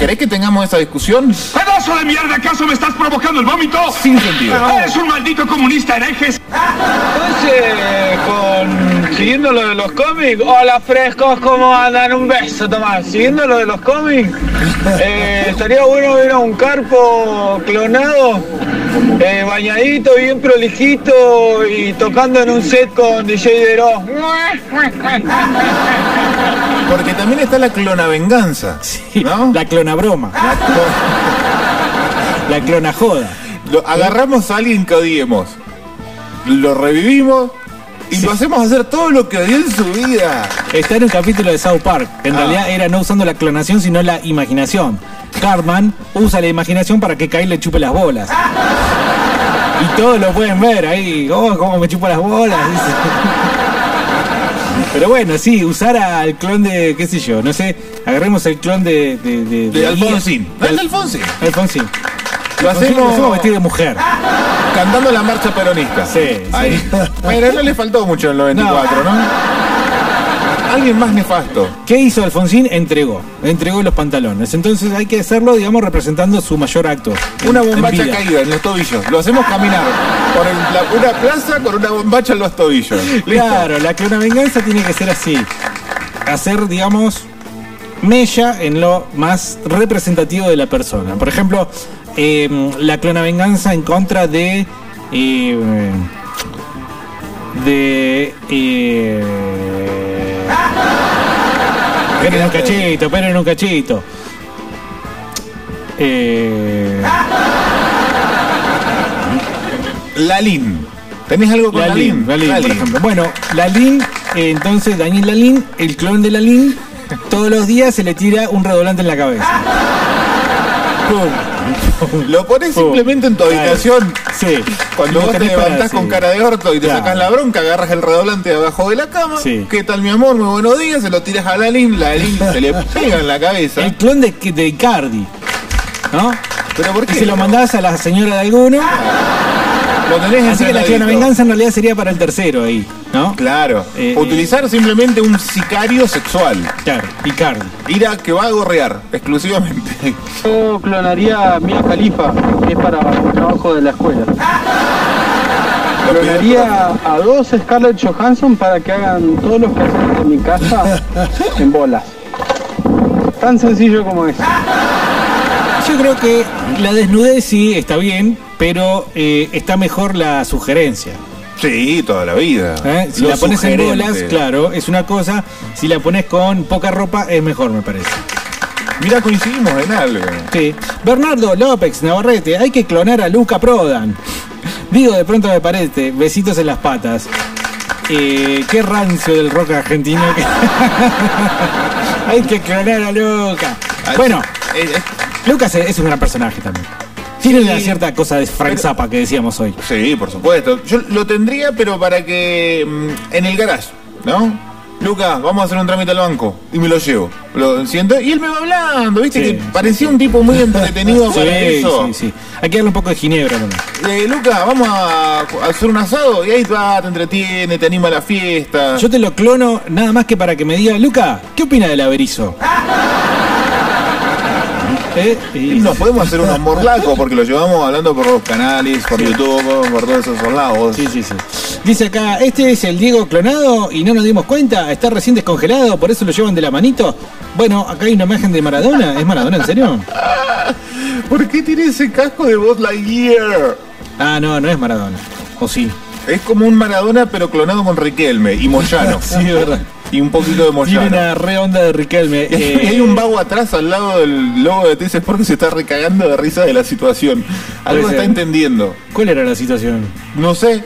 ¿Querés que tengamos esa discusión? ¡Pedazo de mierda! ¿Acaso me estás provocando el vómito? Sin sentido. ¡Eres un maldito comunista herejes! Entonces, con siguiendo lo de los cómics, hola frescos, ¿cómo andan? Un beso, Tomás. Siguiendo lo de los cómics, eh, estaría bueno ver a un carpo clonado, eh, bañadito, bien prolijito y tocando en un set con DJ Dero. Porque también está la clona venganza. ¿no? La clona broma, la clona joda. Lo- agarramos a alguien que odiemos, lo revivimos y lo hacemos hacer todo lo que odió en su vida. Está en un capítulo de South Park. En Ah. realidad era no usando la clonación, sino la imaginación. Cartman usa la imaginación para que Kyle le chupe las bolas. Y todos lo pueden ver ahí. Oh, cómo me chupa las bolas. dice. Pero bueno, sí, usar al clon de, qué sé yo, no sé, agarremos el clon de... De, de, De. De ¿No es Alfonsín? Alfonsín. Lo hacemos- lo vestido de mujer. Cantando la marcha peronista. Sí, sí. Ahí. Pero no le faltó mucho en el 94, ¿no? Alguien más nefasto. ¿Qué hizo Alfonsín? Entregó. Entregó los pantalones. Entonces hay que hacerlo, digamos, representando su mayor acto. Una bombacha caída en los tobillos. Lo hacemos caminar por el- la- una plaza con una bombacha en los tobillos. ¿Listo? Claro, la clona venganza tiene que ser así. Hacer, digamos, mella en lo más representativo de la persona. Por ejemplo, eh, la clonavenganza en contra de. eh, de. Eh, esperen un cachito, esperen un cachito. Eh, Lalín. ¿Tenés algo con Lalín, Lalín? Lalín, por ejemplo. Bueno, Lalín, eh, entonces Daniel Lalín, el clon de Lalín, todos los días se le tira un redoblante en la cabeza. Pum. Lo pones simplemente en tu habitación. Sí. Cuando vos te levantás con cara de orto y te sacas la bronca, agarras el redoblante de abajo de la cama. Sí. ¿Qué tal, mi amor? Muy buenos días. Se lo tiras a Lalín. Lalín se le pega en la cabeza. El clon de, de Icardi. ¿No? ¿Pero por Y qué? se lo mandás a la señora de alguno. Lo tenés Así que la venganza en realidad sería para el tercero ahí, ¿no? Claro. Eh, Utilizar simplemente un sicario sexual. Claro, Icardi. Ir a que va a gorrear, exclusivamente. Yo clonaría a Mia Khalifa, que es para un trabajo de la escuela. Clonaría a dos Scarlett Johansson para que hagan todos los quehaceres de mi casa en bolas. Tan sencillo como es. Yo creo que la desnudez sí está bien, pero eh, está mejor la sugerencia. Sí, toda la vida. ¿eh? Si Lo la pones en bolas, claro, es una cosa. Si la pones con poca ropa, es mejor, me parece. Mira, coincidimos en algo. Sí. Bernardo López Navarrete, hay que clonar a Luca Prodan. Digo, de pronto me parece, besitos en las patas. Eh, qué rancio del rock argentino. que- hay que clonar a Luca. Bueno, Lucas es un gran personaje también. Tiene Sí. una cierta cosa de Frank Pero- Zappa que decíamos hoy. Sí, por supuesto. Yo lo tendría, pero para que. mm, en el garage, ¿no? Lucas, vamos a hacer un trámite al banco. Y me lo llevo. Lo siento. Y él me va hablando, ¿viste? Sí, que parecía un tipo muy entretenido para eso. sí, sí. Hay que darle un poco de ginebra también. Eh, Lucas, vamos a, a hacer un asado. Y ahí va, te entretiene, te anima a la fiesta. Yo te lo clono nada más que para que me diga, Luca, ¿qué opina del averizo? ¿Eh? Y nos podemos hacer unos morlacos porque lo llevamos hablando por los canales, por YouTube, por todos esos lados. Sí, sí, sí. Dice acá, este es el Diego clonado y no nos dimos cuenta, está recién descongelado, por eso lo llevan de la manito. Bueno, acá hay una imagen de Maradona, ¿es Maradona en serio? ¿Por qué tiene ese casco de Buzz Lightyear? Ah, no, no es Maradona. O sí. Es como un Maradona pero clonado con Riquelme y Moyano. Sí, es verdad. Y un poquito de Tiene Moyano. una re onda de Riquelme. Y hay- eh, y hay un vago atrás al lado del logo de TC Sport que se está recagando de risa de la situación. Algo está entendiendo. ¿Cuál era la situación? No sé.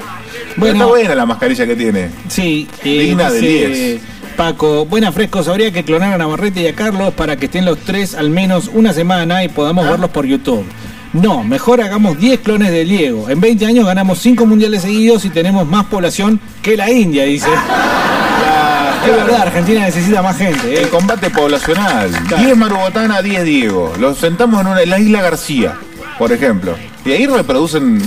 Bueno. está buena la mascarilla que tiene. Sí, eh, Digna de dice 10. Paco, buenas frescos, habría que clonar a Navarrete y a Carlos para que estén los tres al menos una semana y podamos Ah. verlos por YouTube. No, mejor hagamos 10 clones de Diego. En 20 años ganamos 5 mundiales seguidos y tenemos más población que la India, dice. Es verdad, Argentina necesita más gente. ¿eh? El combate poblacional. Claro. 10 Marubotana, 10 Diego. Los sentamos en, una, en la isla García, por ejemplo. Y ahí reproducen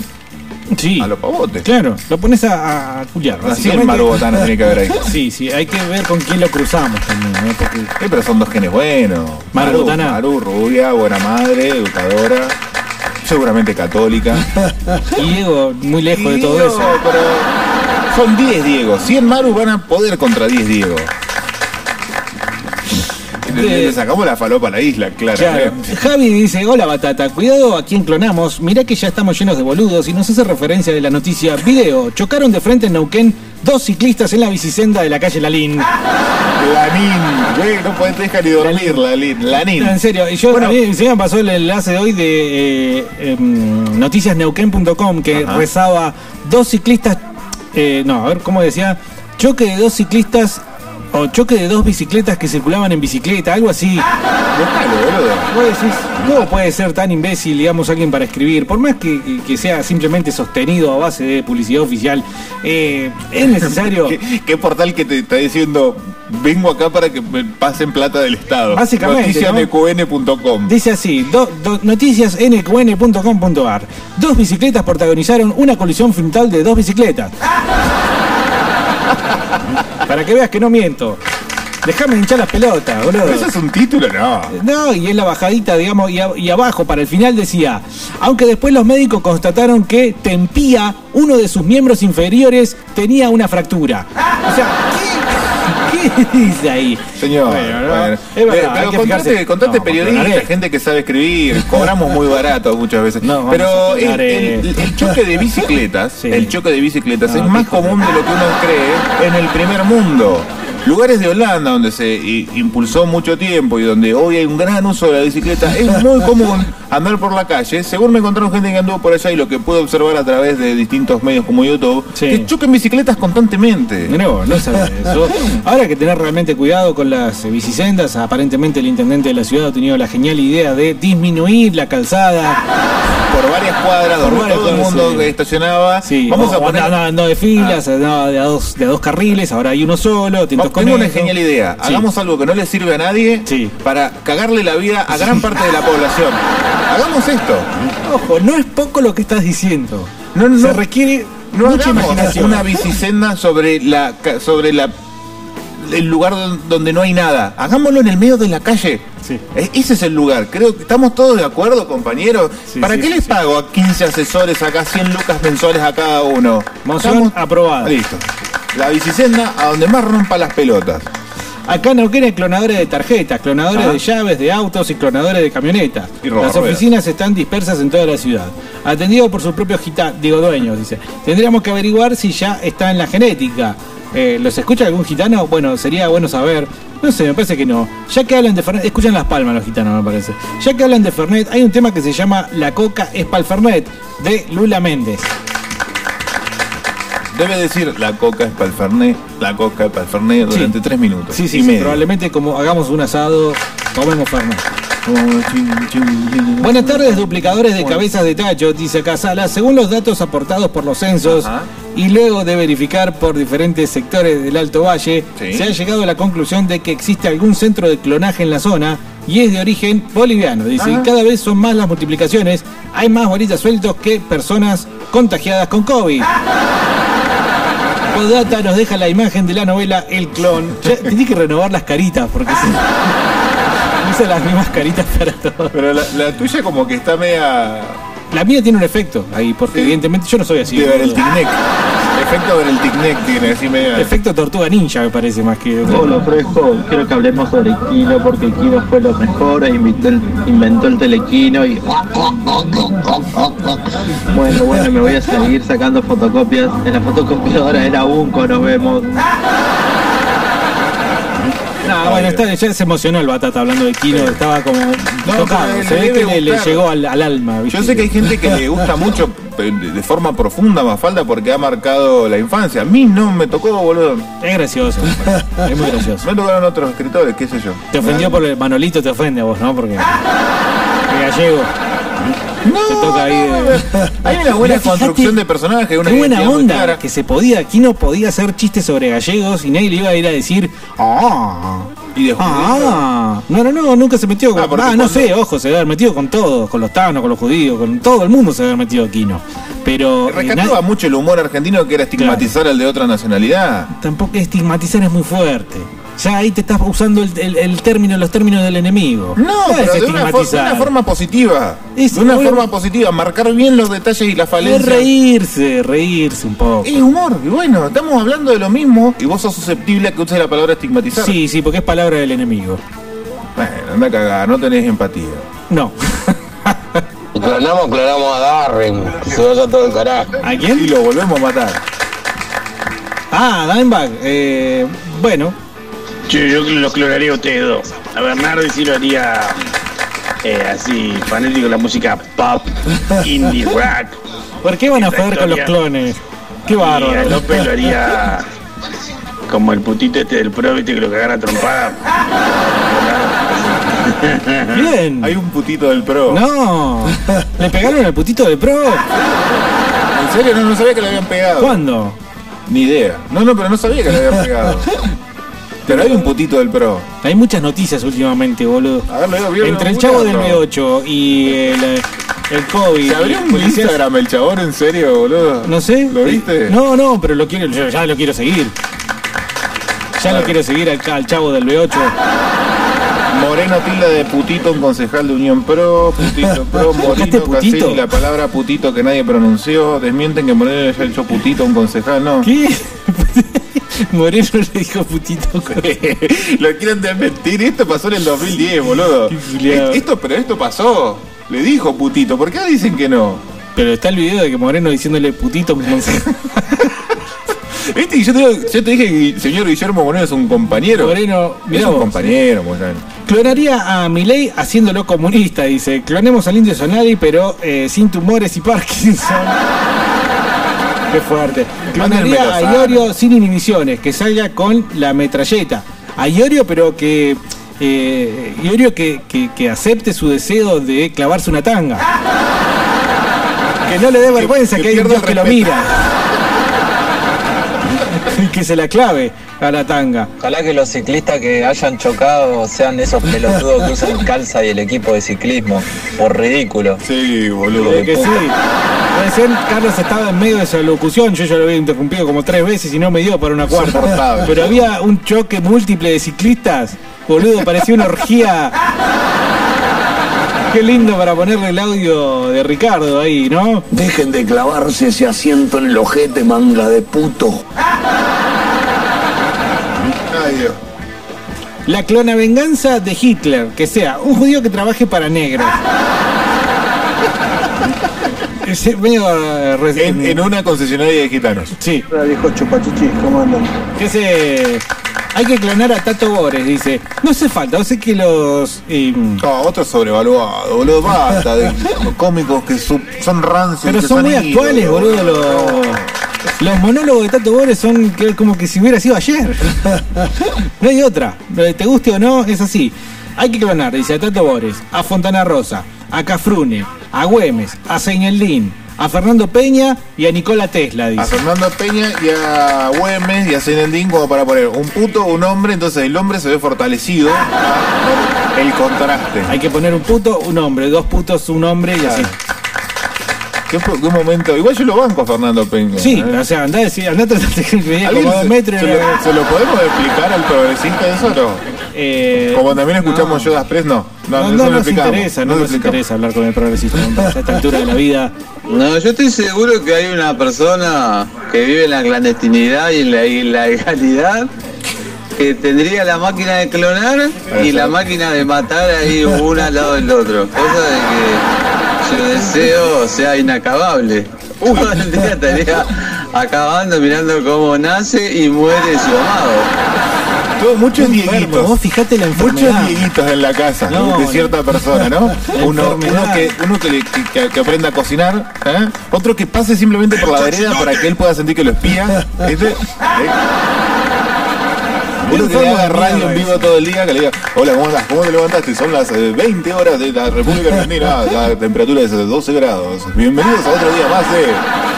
Sí, a los pavotes. claro, lo pones a, a culiar. Así básicamente. Marubotana tiene que haber ahí. Sí, sí, hay que ver con quién lo cruzamos también. ¿eh? Porque pero son dos genes buenos. Maru Botana. Maru, rubia, buena madre, educadora, seguramente católica. y Diego, muy lejos de todo Diego, eso. pero son 10 Diego. 100 Maru van a poder contra 10 Diego. Le, De- le sacamos la falopa a la isla, Claro. claramente. Javi dice, hola Batata, cuidado a quien clonamos, mirá que ya estamos llenos de boludos y nos hace referencia de la noticia video. Chocaron de frente en Neuquén dos ciclistas en la bicisenda de la calle Lalín. Lanín, güey, no puedes dejar ni dormir, Lanín. Lanín. En serio, y yo Bueno. a mí se me pasó el enlace de hoy de eh, em, noticiasneuquén.com que Ajá. rezaba dos ciclistas, eh, no, a ver cómo decía, choque de dos ciclistas o choque de dos bicicletas que circulaban en bicicleta, algo así. Vos decís, ¿cómo puede ser tan imbécil, digamos, alguien para escribir? Por más que, que- que sea simplemente sostenido a base de publicidad oficial, eh, es necesario. ¿Qué, qué portal que te está diciendo? Vengo acá para que me pasen plata del Estado. Básicamente, Noticiasdqn.com. Dice así, do- do- noticias nqn.com.ar. Dos bicicletas protagonizaron una colisión frontal de dos bicicletas. Para que veas que no miento. Déjame hinchar las pelotas, boludo. ¿Eso es un título? No. No, y es la bajadita, digamos, y, a- y abajo, para el final decía, aunque después los médicos constataron que Tempía, uno de sus miembros inferiores, tenía una fractura. O sea, ¿qué? ¿Qué dice ahí? Señor, Bueno, no, bueno. es verdad, Eh, pero fijarse. contate No, periodista, clonaré. gente que sabe escribir, cobramos muy barato muchas veces. No, pero a el, clonaré. el- el choque de bicicletas, Sí. el choque de bicicletas es más común de lo que uno cree en el primer mundo. Lugares de Holanda donde se impulsó mucho tiempo y donde hoy hay un gran uso de la bicicleta, es muy común andar por la calle. Según me encontraron gente que anduvo por allá y lo que pude observar a través de distintos medios como YouTube, Sí. que chocan bicicletas constantemente. No, no sabía eso. Ahora hay que tener realmente cuidado con las bicisendas. Aparentemente el intendente de la ciudad ha tenido la genial idea de disminuir la calzada. Por varias cuadras Por donde varias todo el mundo sí. que estacionaba. Sí, Vamos a poner. no, no, no de filas, no, de, a dos, de a dos carriles, ahora hay uno solo, Vamos, tengo una genial idea. Sí. Hagamos algo que no le sirve a nadie Sí. para cagarle la vida a gran parte de la población. Hagamos esto. Ojo, no es poco lo que estás diciendo. No, no, Se requiere no mucha imaginación. una bicisenda sobre la sobre la el lugar don- donde no hay nada. Hagámoslo en el medio de la calle. Sí. E- Ese es el lugar. Creo que estamos todos de acuerdo, compañeros. Sí, ¿Para sí, qué les pago a 15 asesores acá 100 lucas mensuales a cada uno? Moción Estamos- aprobada. Listo. La bicisenda a donde más rompa las pelotas. Acá en Neuquén hay clonadores de tarjetas, clonadores Ajá. de llaves, de autos y clonadores de camionetas. Las oficinas están dispersas en toda la ciudad. Atendido por sus propios gitanos, digo dueños, dice. Tendríamos que averiguar si ya está en la genética. Eh, ¿Los escucha algún gitano? Bueno, sería bueno saber. No sé, me parece que no. Ya que hablan de Fernet, escuchan las palmas los gitanos, me parece. Ya que hablan de Fernet, hay un tema que se llama La coca es pa'l Fernet, de Lula Méndez. Debe decir la coca es para el Fernet, la coca es para el Fernet durante Sí. tres minutos. Sí, sí, y sí, medio. probablemente como hagamos un asado, comemos Fernet. Oh. Buenas tardes, duplicadores de cabezas de tacho, dice acá Sala. Según los datos aportados por los censos Ajá. y luego de verificar por diferentes sectores del Alto Valle, Sí. se ha llegado a la conclusión de que existe algún centro de clonaje en la zona y es de origen boliviano. Dice, y Ajá. cada vez son más las multiplicaciones, hay más bolitas sueltos que personas contagiadas con COVID. Podata nos deja la imagen de la novela El Clon. Ya, tenés que renovar las caritas porque se... usa las mismas caritas para todo. Pero la, la tuya como que está media... La mía tiene un efecto ahí, porque Sí. evidentemente yo no soy así. de el boludo. Efecto ver el ticnec tiene así media... Efecto tortuga ninja me parece más que. Hola Fresco, quiero que hablemos sobre Kino porque Kino fue lo mejor, e inventó el, inventó el telequino y... Bueno, bueno, me voy a seguir sacando fotocopias. En la fotocopiadora era Unco, nos vemos. No, bueno, está, ya se emocionó el batata hablando de Kino, estaba como tocado. pero Se ve que le, llegó al, al alma. ¿viste? Yo sé que hay gente que le gusta mucho de de forma profunda Mafalda porque ha marcado la infancia. A mí no me tocó, boludo. Es gracioso, es muy gracioso. Me tocaron otros escritores, qué sé yo. Te ofendió por el Manolito, te ofende a vos, ¿no? Porque. El gallego. No, Te toca ahí no, de- Hay una buena construcción de personaje, una Qué buena onda que se podía, Kino podía hacer chistes sobre gallegos y nadie le iba a ir a decir, ah, Y de ah, no, no, no, nunca se metió con, Ah, ah, no sé, ojo, se debe haber metido con todos, con los tanos, con los judíos, con todo el mundo se debe haber metido Kino. Pero eh, Rescataba mucho el humor argentino que era estigmatizar al de otra nacionalidad. tampoco estigmatizar es muy fuerte. Ya ahí te estás usando el, el- el término, los términos del enemigo. No, es pero de una, de una forma positiva. Es- de una bueno. forma positiva, marcar bien los detalles y la Es falencia. reírse, reírse un poco. Es humor, y bueno, estamos hablando de lo mismo y vos sos susceptible a que uses la palabra estigmatizar. Sí, sí, porque es palabra del enemigo. Bueno, anda a cagar, no tenés empatía. No. Clonamos, clonamos a Darren, que se vaya todo el carajo. ¿A Y quién? lo volvemos a matar. Ah, Dimebag. Eh, bueno, Yo, yo los clonaría a ustedes dos. A Bernardo sí lo haría eh, así, fanático de la música pop, indie rock. ¿por qué van a joder con los clones? Qué Y a bárbaro. López lo haría como el putito este del pro, viste que lo cagara trompada. Bien. Hay un putito del pro. No. ¿Le pegaron al putito de pro? ¿En serio? No, no sabía que le habían pegado. ¿Cuándo? Ni idea. No, no, pero no sabía que le habían pegado. Pero hay un putito del pro. Hay muchas noticias últimamente, boludo. A ver, lo veo, vio, Entre el chavo del no. B8 y el, el COVID. ¿Se abrió un policías- Instagram el chabón en serio, boludo? No sé. ¿Lo viste? No, no, pero lo quiero, yo ya lo quiero seguir. Ya lo quiero seguir al, al chavo del B8. Moreno tilda de putito, un concejal de Unión Pro, putito pro, ¿Buscaste Moreno? Caselli, la palabra putito que nadie pronunció, desmienten que Moreno haya hecho putito a un concejal, no. ¿Qué? Moreno le dijo putito. Lo quieren desmentir. Esto pasó en el 2010, boludo. Esto, pero esto pasó. Le dijo putito. ¿Por qué dicen que no? Pero está el video de que Moreno diciéndole putito. ¿Viste? Y yo te, yo te dije que el señor Guillermo Moreno es un compañero. Moreno, es un vos. compañero, Moreno. Clonaría a Milei haciéndolo comunista, dice. Clonemos al indio Sonari, pero eh, sin tumores y Parkinson. Qué fuerte. Mándenmelo, a. Iorio sin inhibiciones, que salga con la metralleta. A Iorio, pero que. Eh, Iorio que, que- que acepte su deseo de clavarse una tanga. Que no le dé vergüenza que, que hay un Dios que lo mira. Y que se la clave a la tanga. Ojalá que los ciclistas que hayan chocado sean esos pelotudos que usan calza y el equipo de ciclismo. Por ridículo. Sí, boludo. De que sí. Recién Carlos estaba en medio de esa locución, yo ya lo había interrumpido como tres veces y no me dio para una cuarta. Pero había un choque múltiple de ciclistas, boludo, parecía una orgía. Qué lindo para ponerle el audio de Ricardo ahí, ¿no? Dejen de clavarse ese asiento en el ojete, manga de puto. Dios. La clona venganza de Hitler, que sea un judío que trabaje para negros. Es medio, eh, En, en una concesionaria de gitanos. Sí. Hola viejo chupachichi, ¿cómo andan? Que se. Hay que clonar a Tato Bores, dice. No hace falta, no sé que los. eh, No, otro sobrevaluado, boludo. Basta de los cómicos que su- son rancios. pero que son muy actuales, boludo. Los, los monólogos de Tato Bores son como que si hubiera sido ayer. No hay otra. Te guste o no, es así. Hay que clonar, dice a Tato Bores, a Fontana Rosa, a Cafrune, a Güemes, a Seineldín, a Fernando Peña y a Nicola Tesla, A dice. Fernando Peña y a Güemes y a Zenendín como para poner un puto, un hombre, entonces el hombre se ve fortalecido el contraste. Hay que poner un puto, un hombre, dos putos, un hombre y así. ¿Qué, qué momento? Igual yo lo banco a Fernando Peña. Sí, ¿eh? o sea, andá a decir, andá a tratar de que ¿Alguien como dos se, metros. se y lo, se lo podemos explicar al progresista eso o no? Eh, Como también escuchamos Judas Press, no. No, No, no nos interesa, no nos explicamos. interesa hablar con el progresista. A esta altura de la vida. No, yo estoy seguro que hay una persona que vive en la clandestinidad y en la ilegalidad que tendría la máquina de clonar y la máquina de matar ahí una al lado del otro. Cosa de que su deseo sea inacabable. Todo el día estaría acabando mirando cómo nace y muere su amado. Muchos dieguitos. vos fijate la Muchos dieguitos en la casa No, de cierta persona, ¿no? Uno, uno que, uno que, aprenda a cocinar, ¿eh? otro que pase simplemente por la vereda para que él pueda sentir que lo espía. ¿Eh? Uno que haga radio en vivo todo el día, que le diga, hola, ¿cómo andás? ¿Cómo te levantaste? Son las eh, 20 horas de la República Argentina, la temperatura es de 12 grados. Bienvenidos a otro día más de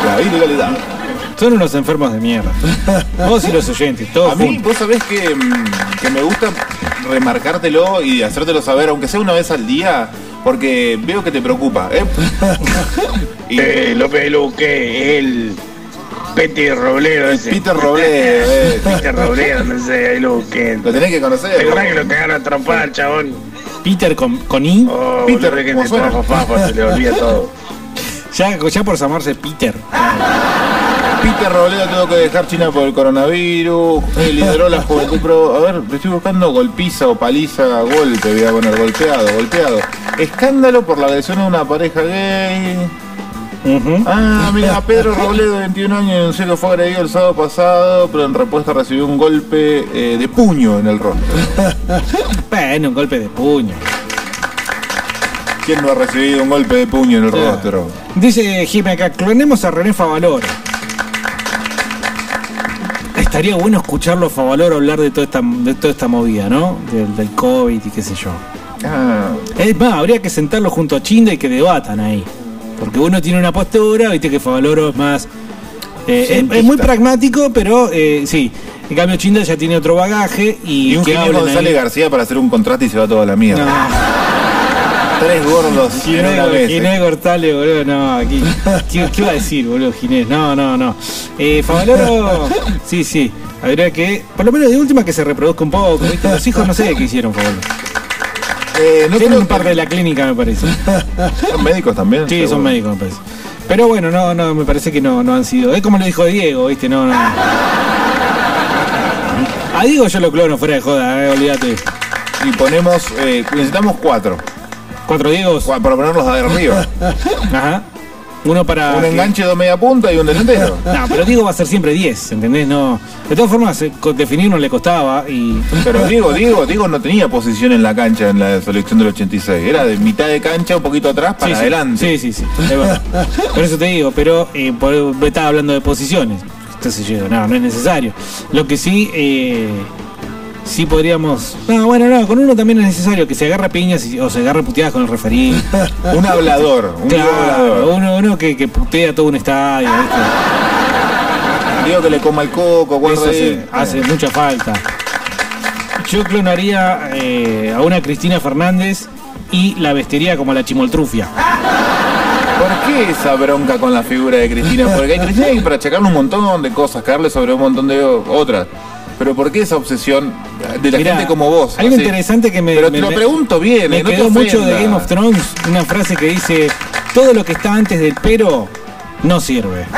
la ilegalidad. Son unos enfermos de mierda. Vos y los oyentes, todos A mí, juntos. vos sabés que, mm, que me gusta remarcártelo y hacértelo saber, aunque sea una vez al día, porque veo que te preocupa. ¿eh? Y- Eh, López Luque, el Peter Robledo ese. Peter Robledo, eh. Peter Robledo, no sé, ahí Luque. Lo tenés que conocer. ¿Te acordás que lo cagaron a trompar, chabón? Peter con, con I. Oh, Peter, que ¿cómo te trajo fafa, se le olvida todo. Ya, ya por llamarse Peter. Peter Robledo tuvo que dejar China por el coronavirus, eh, lideró la juventud pro. A ver, le estoy buscando golpiza o paliza, golpe, voy a poner golpeado, golpeado. Escándalo por la agresión a una pareja gay. Ah, mira, Pedro Robledo, de 21 años, denunció que fue agredido el sábado pasado, pero en respuesta recibió un golpe eh, de puño en el rostro. Bueno, un golpe de puño. ¿Quién no ha recibido un golpe de puño en el rostro? Dice Jimmy acá, clonemos a René Favaloro. Estaría bueno escucharlo a Favaloro hablar de toda esta, de toda esta movida, ¿no? Del, del COVID y qué sé yo. Ah, Es más, habría que sentarlo junto a Chinda y que debatan ahí. Porque uno tiene una postura, viste que Favaloro es más. eh, es- muy pragmático, pero eh, sí. En cambio, Chinda ya tiene otro bagaje y. y un hablen González ahí. García para hacer un contrato y se va toda la mierda. No. Tres gordos Ginés, vez. Ginés Gortale, boludo, no, aquí. ¿Qué, qué va a decir, boludo, Ginés? No, no, no. Eh, Favaloro, sí, sí. Habría que, por lo menos de última, que se reproduzca un poco, ¿viste? Los hijos no sé qué hicieron, Favaloro. Eh, no Tienen creo un par que- de la clínica, me parece. ¿Son médicos también? Sí, Seguro. son médicos, me parece. Pero bueno, no, no, me parece que no, no han sido. Es como lo dijo Diego, ¿viste? No, no. Ah, digo yo lo clono fuera de joda, eh, olvídate. Y ponemos, eh, necesitamos cuatro. ¿Cuatro Diegos? Para ponerlos de arriba. Ajá. Uno para. Un enganche de media punta y un delantero. No, pero Diego va a ser siempre 10, ¿entendés? No. De todas formas, eh, co- definirnos le costaba y. Pero Diego, Diego, Diego no tenía posición en la cancha en la selección del 86. Era de mitad de cancha, un poquito atrás, para Sí, sí. adelante. Sí, sí, sí. verdad. Por eso te digo, pero eh, por, estaba hablando de posiciones. Entonces yo digo, no, no es necesario. Lo que sí, eh, sí podríamos. No, bueno, no, con uno también es necesario que se agarre piñas y- o se agarre puteadas con el referí. Un hablador, un claro, hablador. uno, uno que, que putea todo un estadio. ¿viste? Diego que le coma el coco, Eso hace, hace mucha falta. Yo clonaría eh, a una Cristina Fernández y la vestiría como la chimoltrufia. ¿Por qué esa bronca con la figura de Cristina? Porque hay Cristina hay para achacarle un montón de cosas, caerle sobre un montón de otras. Pero ¿por qué esa obsesión de la Mirá, gente como vos? Algo así? interesante que me. Pero me- te lo pregunto bien, Me eh, no te quedó mucho de. Game of Thrones una frase que dice: Todo lo que está antes del pero no sirve.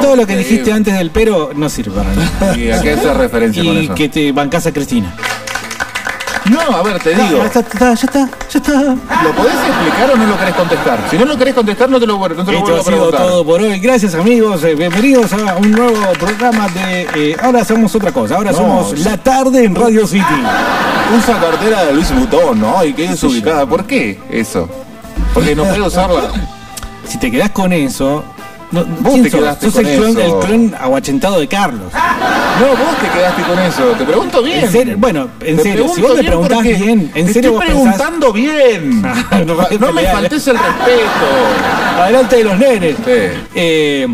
Todo lo que dijiste antes del pero no sirve para nada. ¿Y a qué haces referencia con Y eso? que te bancás a Cristina. No, a ver, te digo. Ya está, ya está, ya está. ¿Lo podés explicar o no lo querés contestar? Si no lo querés contestar, no te lo, no te lo Esto vuelvo ha a sido preguntar. todo por hoy. Gracias amigos. Eh, Bienvenidos a un nuevo programa de... eh, ahora somos otra cosa. Ahora No, somos sí. La Tarde en Radio City. Usa cartera de Luis Butón, ¿no? Y qué desubicada. ¿Por qué eso? Porque no puede usarla. Si te quedás con eso... No, Vos ¿quién te sos? quedaste Sos con el clon, eso. el clon aguachentado de Carlos. No, vos te quedaste con eso. Te pregunto bien. En serio, bueno, en Te serio, si vos me preguntás bien, en te serio estoy vos pensás- preguntando bien. no, no me faltes el respeto. Adelante de los nenes. Sí. Eh,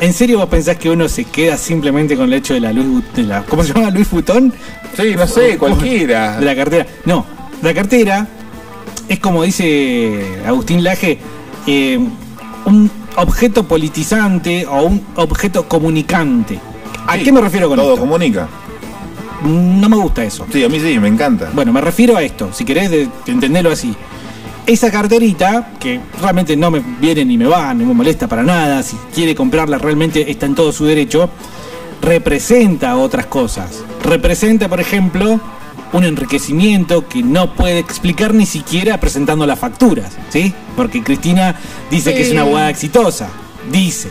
¿En serio vos pensás que uno se queda simplemente con el hecho de la Luis Bu- de la, ¿Cómo se llama? Luis Futón? Sí, no sé, cualquiera. De la cartera. No, la cartera es como dice Agustín Laje, eh, un objeto politizante o un objeto comunicante. ¿A Sí, qué me refiero con Todo esto? comunica. No me gusta eso. Sí, a mí sí, me encanta. Bueno, me refiero a esto, si querés de- entenderlo así. Esa carterita, que realmente no me viene ni me va, ni me molesta para nada, si quiere comprarla realmente está en todo su derecho, representa otras cosas. Representa, por ejemplo, un enriquecimiento que no puede explicar ni siquiera presentando las facturas, ¿sí? Porque Cristina dice que es una abogada exitosa, dice.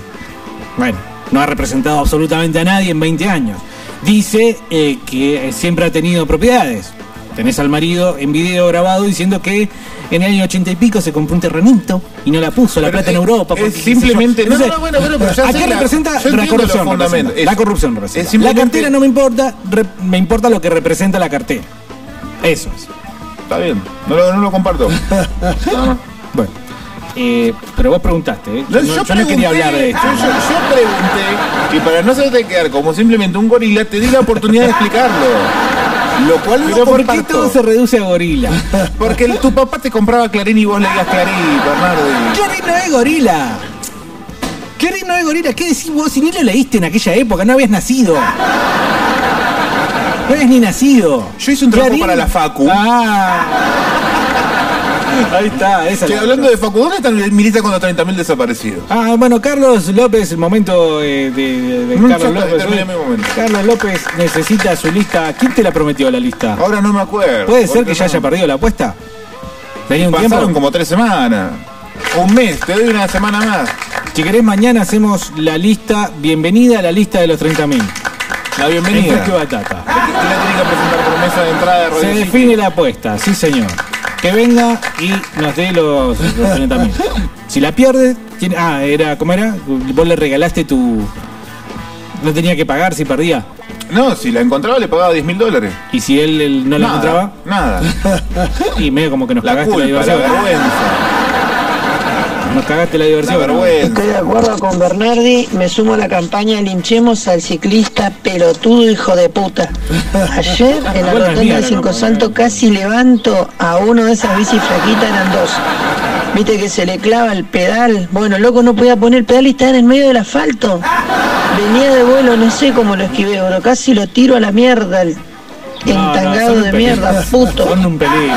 Bueno, no ha representado absolutamente a nadie en 20 años. Dice eh, que siempre ha tenido propiedades. Tenés al marido en video grabado diciendo que en el año 80 y pico se compró un terrenito y no la puso la Pero plata en es- Europa. es porque, qué sé simplemente- no, no, no, bueno, bueno, pero ya ¿A sé qué la- representa? La corrupción. representa. La Es- corrupción representa. es simplemente- La cartera no me importa, me importa lo que representa la cartera. Eso es. Está bien, no lo, no lo comparto. Bueno. eh, pero vos preguntaste, ¿eh? No, Yo, no- yo yo no quería hablar de esto. Yo, yo- yo pregunté, y para no hacerte quedar como simplemente un gorila, te di la oportunidad de explicarlo. Lo cual no Pero ¿por qué todo se reduce a gorila? Porque el- tu papá te compraba Clarín y vos leías Clarín, Bernardo. Clarín no es gorila. Clarín no es gorila. ¿Qué decís vos si ni lo leíste en aquella época? No habías nacido. No habías ni nacido. Yo hice un trabajo para la Facu. Ah. Ahí está, esa Que es la hablando de Facu, ¿dónde está mi lista con los 30.000 desaparecidos? Ah, bueno, Carlos López, el momento eh, de, de- Mm, Carlos López. mi momento. Carlos López necesita su lista. ¿Quién te la prometió la lista? Ahora no me acuerdo. ¿Puede ser que ya haya perdido la apuesta? ¿Tenía un Pasaron tiempo? como tres semanas. Un mes, te doy una semana más. Si querés, mañana hacemos la lista. Bienvenida a la lista de los 30.000. La En bienvenida. Fresco y Batata. ¿Quién la tiene que presentar promesa de entrada de Se define la apuesta, sí señor. Que venga y nos dé los, los 30.000. Si la pierde, tiene- ah, era, ¿cómo era? Vos le regalaste tu. No tenía que pagar si perdía. No, si la encontraba le pagaba 10 mil dólares. Y si él, él no la Nada, encontraba, Nada. y medio como que nos La cagaste culpa, la la diversión. vergüenza. Nos cagaste la diversión. La vergüenza. Estoy de acuerdo con Bernardi, me sumo a la campaña linchemos al ciclista pelotudo hijo de puta. Ayer en la rotonda de Cinco. Santos casi levanto a uno de esas bicis flaquitas, eran dos. Viste que se le clava el pedal. Bueno, loco, no podía poner el pedal y estaba en el medio del asfalto. Venía de vuelo, no sé cómo lo esquivé, bro. Casi lo tiro a la mierda, el No, no, entangado de peligro. mierda, puto. Son un peligro.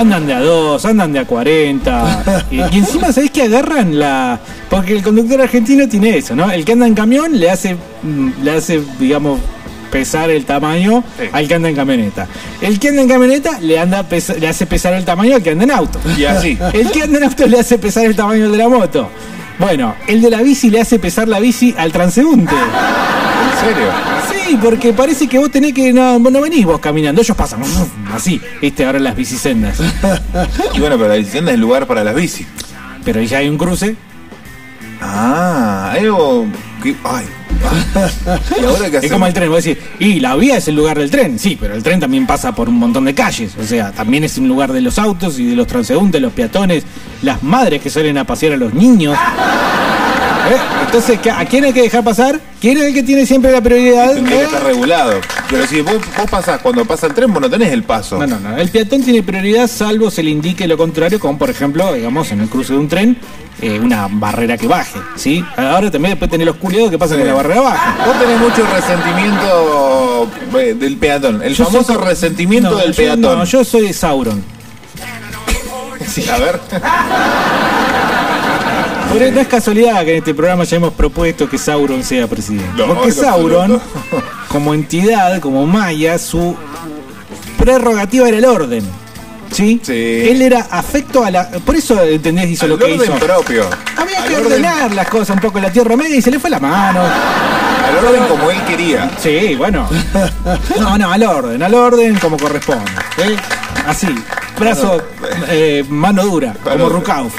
Andan de a dos, andan de a 40. Y, y encima, ¿sabés que agarran la.? Porque el conductor argentino tiene eso, ¿no? El que anda en camión le hace, mm, le hace digamos, pesar el tamaño al que anda en camioneta. El que anda en camioneta le, anda pesa- le hace pesar el tamaño al que anda en auto. Y así. El que anda en auto le hace pesar el tamaño al de la moto. Bueno, el de la bici le hace pesar la bici al transeúnte. ¿En serio? Sí, porque parece que vos tenés que. No, no venís vos caminando, ellos pasan así, viste, ahora las bicisendas. Y bueno, pero la bicicenda es el lugar para las bicis. Pero ya hay un cruce. Ah, algo. que- Ay. ¿Y ahora qué Es como el tren, vos decís, y la vía es el lugar del tren, sí, pero el tren también pasa por un montón de calles, o sea, también es un lugar de los autos y de los transeúntes, los peatones, las madres que salen a pasear a los niños. ¿Eh? Entonces, ¿qué- ¿a quién hay que dejar pasar? ¿Quién es el que tiene siempre la prioridad? Tendría que ¿Eh? estar regulado. Pero si vos, vos pasás, cuando pasa el tren, vos no tenés el paso. No, no, no. El peatón tiene prioridad salvo se le indique lo contrario, como por ejemplo, digamos, en el cruce de un tren, eh, una barrera que baje, ¿sí? Ahora también después tenés los culiados que pasan Sí. con la barrera baja. Vos tenés mucho resentimiento del peatón. El Yo famoso soy- resentimiento No, del yo- peatón. No, yo soy de Sauron. A ver. Por eso no es casualidad que en este programa ya hemos propuesto que Sauron sea presidente. No, Porque Sauron, como entidad, como Maya, su prerrogativa era el orden. ¿Sí? Él era afecto a la. Por eso entendés hizo Al lo que hizo. propio. Había Al que orden- ordenar las cosas un poco en la Tierra Media y se le fue la mano. Al orden como él quería. Sí, bueno. No, no, al orden, al orden como corresponde. ¿sí? Así, brazo, eh, mano dura, como Rukauf.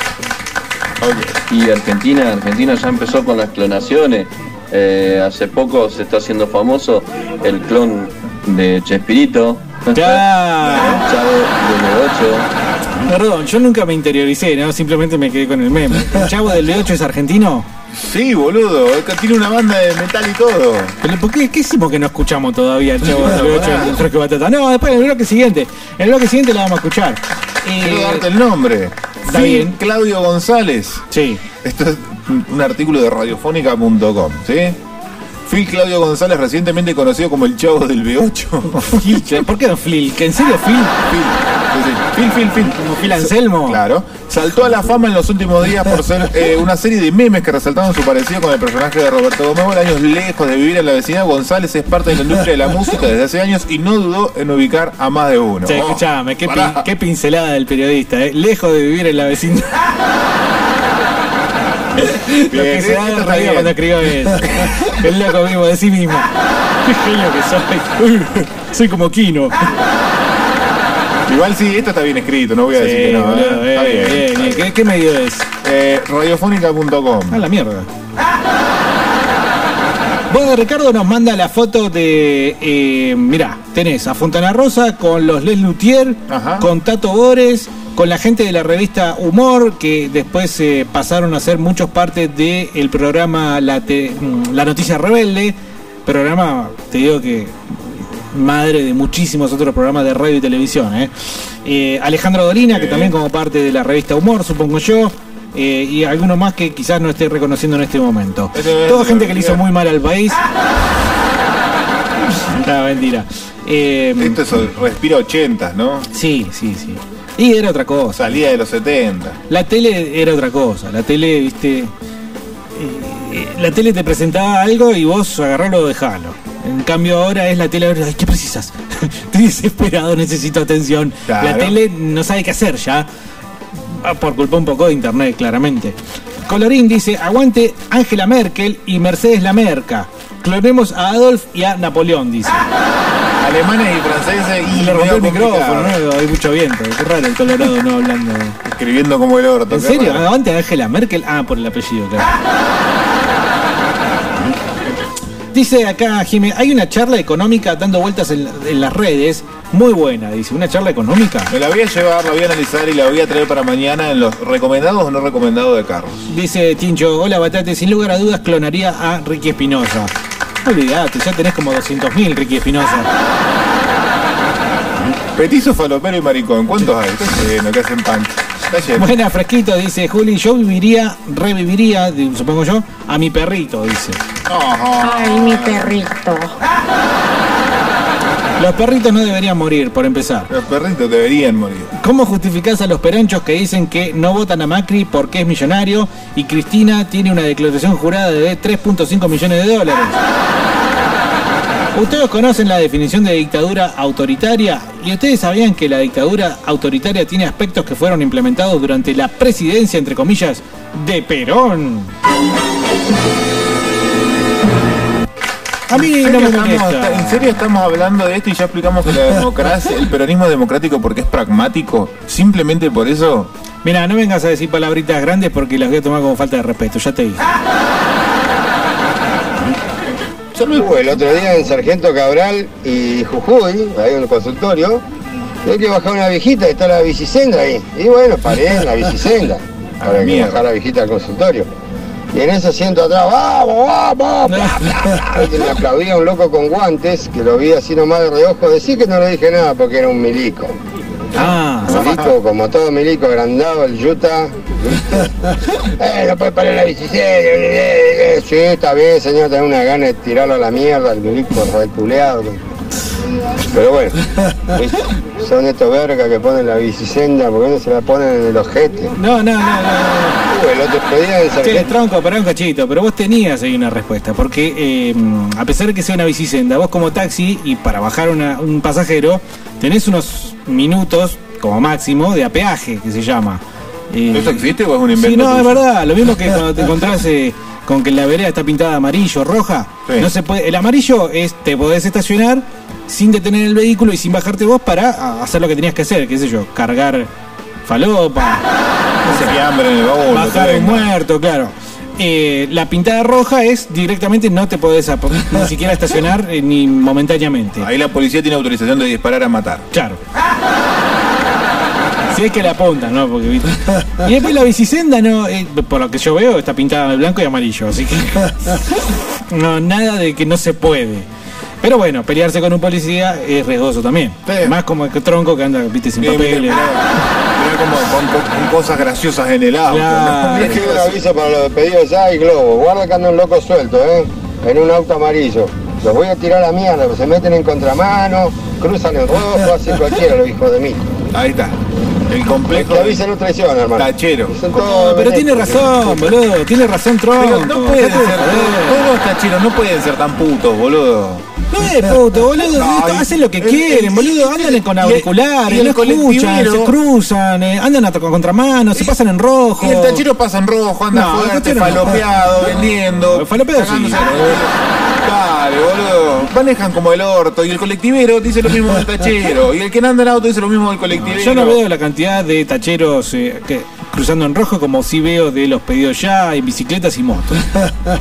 Y Argentina, Argentina ya empezó con las clonaciones. Eh, hace poco se está haciendo famoso el clon de Chespirito. Ya. El Chavo del 8. Perdón, yo nunca me interioricé, ¿no? Simplemente me quedé con el meme. ¿El chavo del B8 es argentino? Sí, boludo. Tiene una banda de metal y todo. ¿Pero por qué, qué hicimos que no escuchamos todavía el chavo del Bueno, B8 pará. en el Fresco y Batata? No, después en el bloque siguiente. En el bloque siguiente la vamos a escuchar. Eh, Quiero darte el nombre. Está Phil bien. Claudio González. Sí. Esto es un- un artículo de radiofónica.com, ¿sí? Phil Claudio González, recientemente conocido como el chavo del B8. ¿Por qué no Flil? ¿Que en serio Phil? Phil, Phil, Phil. ¿Como Phil Anselmo? Claro. Saltó a la fama en los últimos días por ser eh, una serie de memes que resaltaban su parecido con el personaje de Roberto Gómez. Años lejos de vivir en la vecindad, González es parte de la industria de la música desde hace años y no dudó en ubicar a más de uno. Che, Oh, escuchame, qué, pará. pin- qué pincelada del periodista, ¿eh? Lejos de vivir en la vecindad. Lo que se da reír bien. cuando escribió eso. El loco mismo de sí mismo. Qué genio que soy. soy como Kino. Igual sí, esto está bien escrito, no voy a Sí, decir que no. boludo, ¿eh? Está bien, bien. ¿Qué, qué medio es? Eh, radiofónica.com. A la mierda. Bueno, Ricardo nos manda la foto de. Eh, mirá, tenés a Fontana Rosa con los Les Luthier, con Tato Bores, con la gente de la revista Humor, que después eh, pasaron a ser muchos partes del programa la, Te- mm, la Noticia Rebelde. Programa, te digo que. Madre de muchísimos otros programas de radio y televisión. ¿eh? Eh, Alejandro Dolina, que también como parte de la revista Humor, supongo yo. y algunos más que quizás no esté reconociendo en este momento. Toda gente que le hizo muy mal al país. No, mentira. Esto es respira 80, ¿no? Sí, sí, sí. Y era otra cosa. Salía de los 70. La tele era otra cosa. La tele, viste. eh, eh, la tele te presentaba algo y vos agarralo o dejalo. En cambio ahora es la tele, ay, ¿qué precisas? Estoy desesperado, necesito atención. Claro. La tele no sabe qué hacer ya. Ah, Por culpa un poco de internet, claramente. Colorín dice, aguante Angela Merkel y Mercedes la Merca. Clonemos a Adolf y a Napoleón, dice. Alemanes y franceses y Le rompió el micrófono. ¿no? hay mucho viento. Qué raro el Colorado no hablando. Escribiendo como el orto. ¿En serio? raro. ¿Aguante Angela Merkel? Ah, por el apellido, claro. Dice acá Jimé, hay una charla económica dando vueltas en, en las redes, muy buena, dice, ¿una charla económica? Me la voy a llevar, la voy a analizar y la voy a traer para mañana en los recomendados o no recomendados de Carlos. Dice Tincho, hola Batate, sin lugar a dudas clonaría a Ricky Espinosa. Olvídate, ya tenés como 200.000 Ricky Espinosa. Petizo, falopero y maricón, ¿cuántos hay? Está lleno, que hacen lleno. Buena, fresquito, dice Juli, yo viviría, reviviría, supongo yo, a mi perrito, dice. Ay, mi perrito. Los perritos no deberían morir, por empezar. Los perritos deberían morir. ¿Cómo justificás a los peronchos que dicen que no votan a Macri porque es millonario y Cristina tiene una declaración jurada de 3.5 millones de dólares? Ustedes conocen la definición de dictadura autoritaria y ustedes sabían que la dictadura autoritaria tiene aspectos que fueron implementados durante la presidencia, entre comillas, de Perón. A mí ¿En no me serio estamos- molesta. ¿En serio estamos hablando de esto y ya explicamos que la democracia, el peronismo es democrático porque es pragmático? ¿Simplemente por eso? Mira, no vengas a decir palabritas grandes porque las voy a tomar como falta de respeto, ya te dije. El otro día en Sargento Cabral y Jujuy, ahí en el consultorio, hay que bajar una viejita y está la bicicenda ahí. Y bueno, paré en la bicicenda para que mierda. bajar la viejita al consultorio. Y en ese asiento atrás, ¡vamos, vamos! bla, bla, bla. Y me aplaudía un loco con guantes, que lo vi así nomás de reojo. Decir que no le dije nada porque era un milico. Ah, Milico, como todo milico agrandado, el yuta. Eh, no puede parar la bicicleta. eh, eh. Sí, está bien, señor, tengo una gana de tirarlo a la mierda, el milico reculeado. Pero bueno, son estos vergas que ponen la bicicenda, ¿por qué no se la ponen en el ojete? No, no, no, no. Uh, el otro día en Che, tronco, pará un cachito, pero vos tenías ahí una respuesta, porque eh, a pesar de que sea una bicisenda, vos como taxi y para bajar una- un pasajero, tenés unos minutos como máximo de apeaje, que se llama. Eh, ¿Eso existe o es un Sí, invento? no, es verdad, lo mismo que cuando te encontrás eh, con que la vereda está pintada amarillo, roja, Sí. no se puede, el amarillo es, te podés estacionar sin detener el vehículo y sin bajarte vos para a- hacer lo que tenías que hacer, qué sé yo, cargar falopa, no sé, Fiambre en el baúl. bajar un muerto, claro. Eh, la pintada roja es directamente no te podés ni siquiera estacionar eh, ni momentáneamente. Ahí la policía tiene autorización de disparar a matar. Claro. Si es que la apuntan, ¿no? Porque, ¿viste? Y después la bicisenda, no, eh, por lo que yo veo, está pintada de blanco y amarillo, así que. No, nada de que no se puede. Pero bueno, pelearse con un policía es riesgoso también. Más como el tronco que anda, viste, sin Sí, papeles. mirá, mirá como con, con- cosas graciosas en el auto. Claro. ¿no? Dije un aviso para los pedidos ya y Globo. Guarda que anda un loco suelto, ¿eh? En un auto amarillo. Los voy a tirar a la mierda, se meten en contramano, cruzan el rojo, hacen cualquiera los hijos de mí. Ahí está. El complejo que avisa no traiciona, hermano. tachero. Pero tiene razón, boludo, tiene razón tronco. Pero no pueden ser, todos los tacheros no pueden ser tan putos, boludo. No es puto, boludo. No, esto- hacen lo que el- quieren, el- boludo. Andan con auriculares, no escuchan, se cruzan, eh, andan a con contramano, se pasan en rojo. Y el tachero pasa en rojo, anda No, fuerte, falopeado, vendiendo. Falopeado sí. Dale, boludo. Manejan como el orto. Y el colectivero dice lo mismo del tachero. Y el que anda en auto dice lo mismo del colectivero. Yo no veo la cantidad de tacheros eh, que, cruzando en rojo como sí veo de los pedidos ya en bicicletas y motos.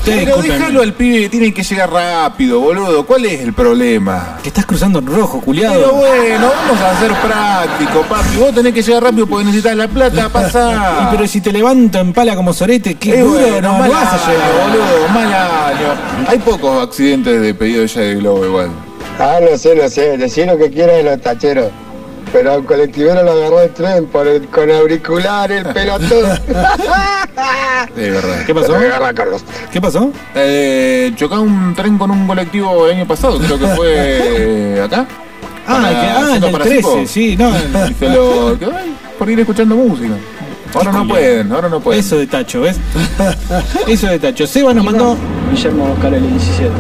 Pero déjalo al pibe que tiene que llegar rápido, boludo. ¿Cuál es el problema? Que estás cruzando en rojo, culiado. Pero bueno, vamos a ser prácticos, papi. Vos tenés que llegar rápido porque necesitas la plata, pasá. Y pero si te levanto en pala como sorete, qué Es duro, bueno, no, no mal vas a año, llegar. boludo, mal año. Hay pocos accidentes de pedido ya de globo igual. Ah, no sé, no sé. Decir lo que quieras de los tacheros. Pero al colectivero lo agarró el tren por el, con auricular, el pelotudo. Es verdad. ¿Qué pasó? Agarra, Carlos. ¿Qué pasó? Eh, chocó un tren con un colectivo el año pasado, creo que fue acá. Ah, que- ah, haciendo el del para 13, Cipo. sí, no. Y se lo quedó ahí por ir escuchando música. Ahora no pueden, ahora no pueden. Eso de tacho, ¿ves? Eso de tacho. Seba nos mandó. Guillermo Oscar el 17.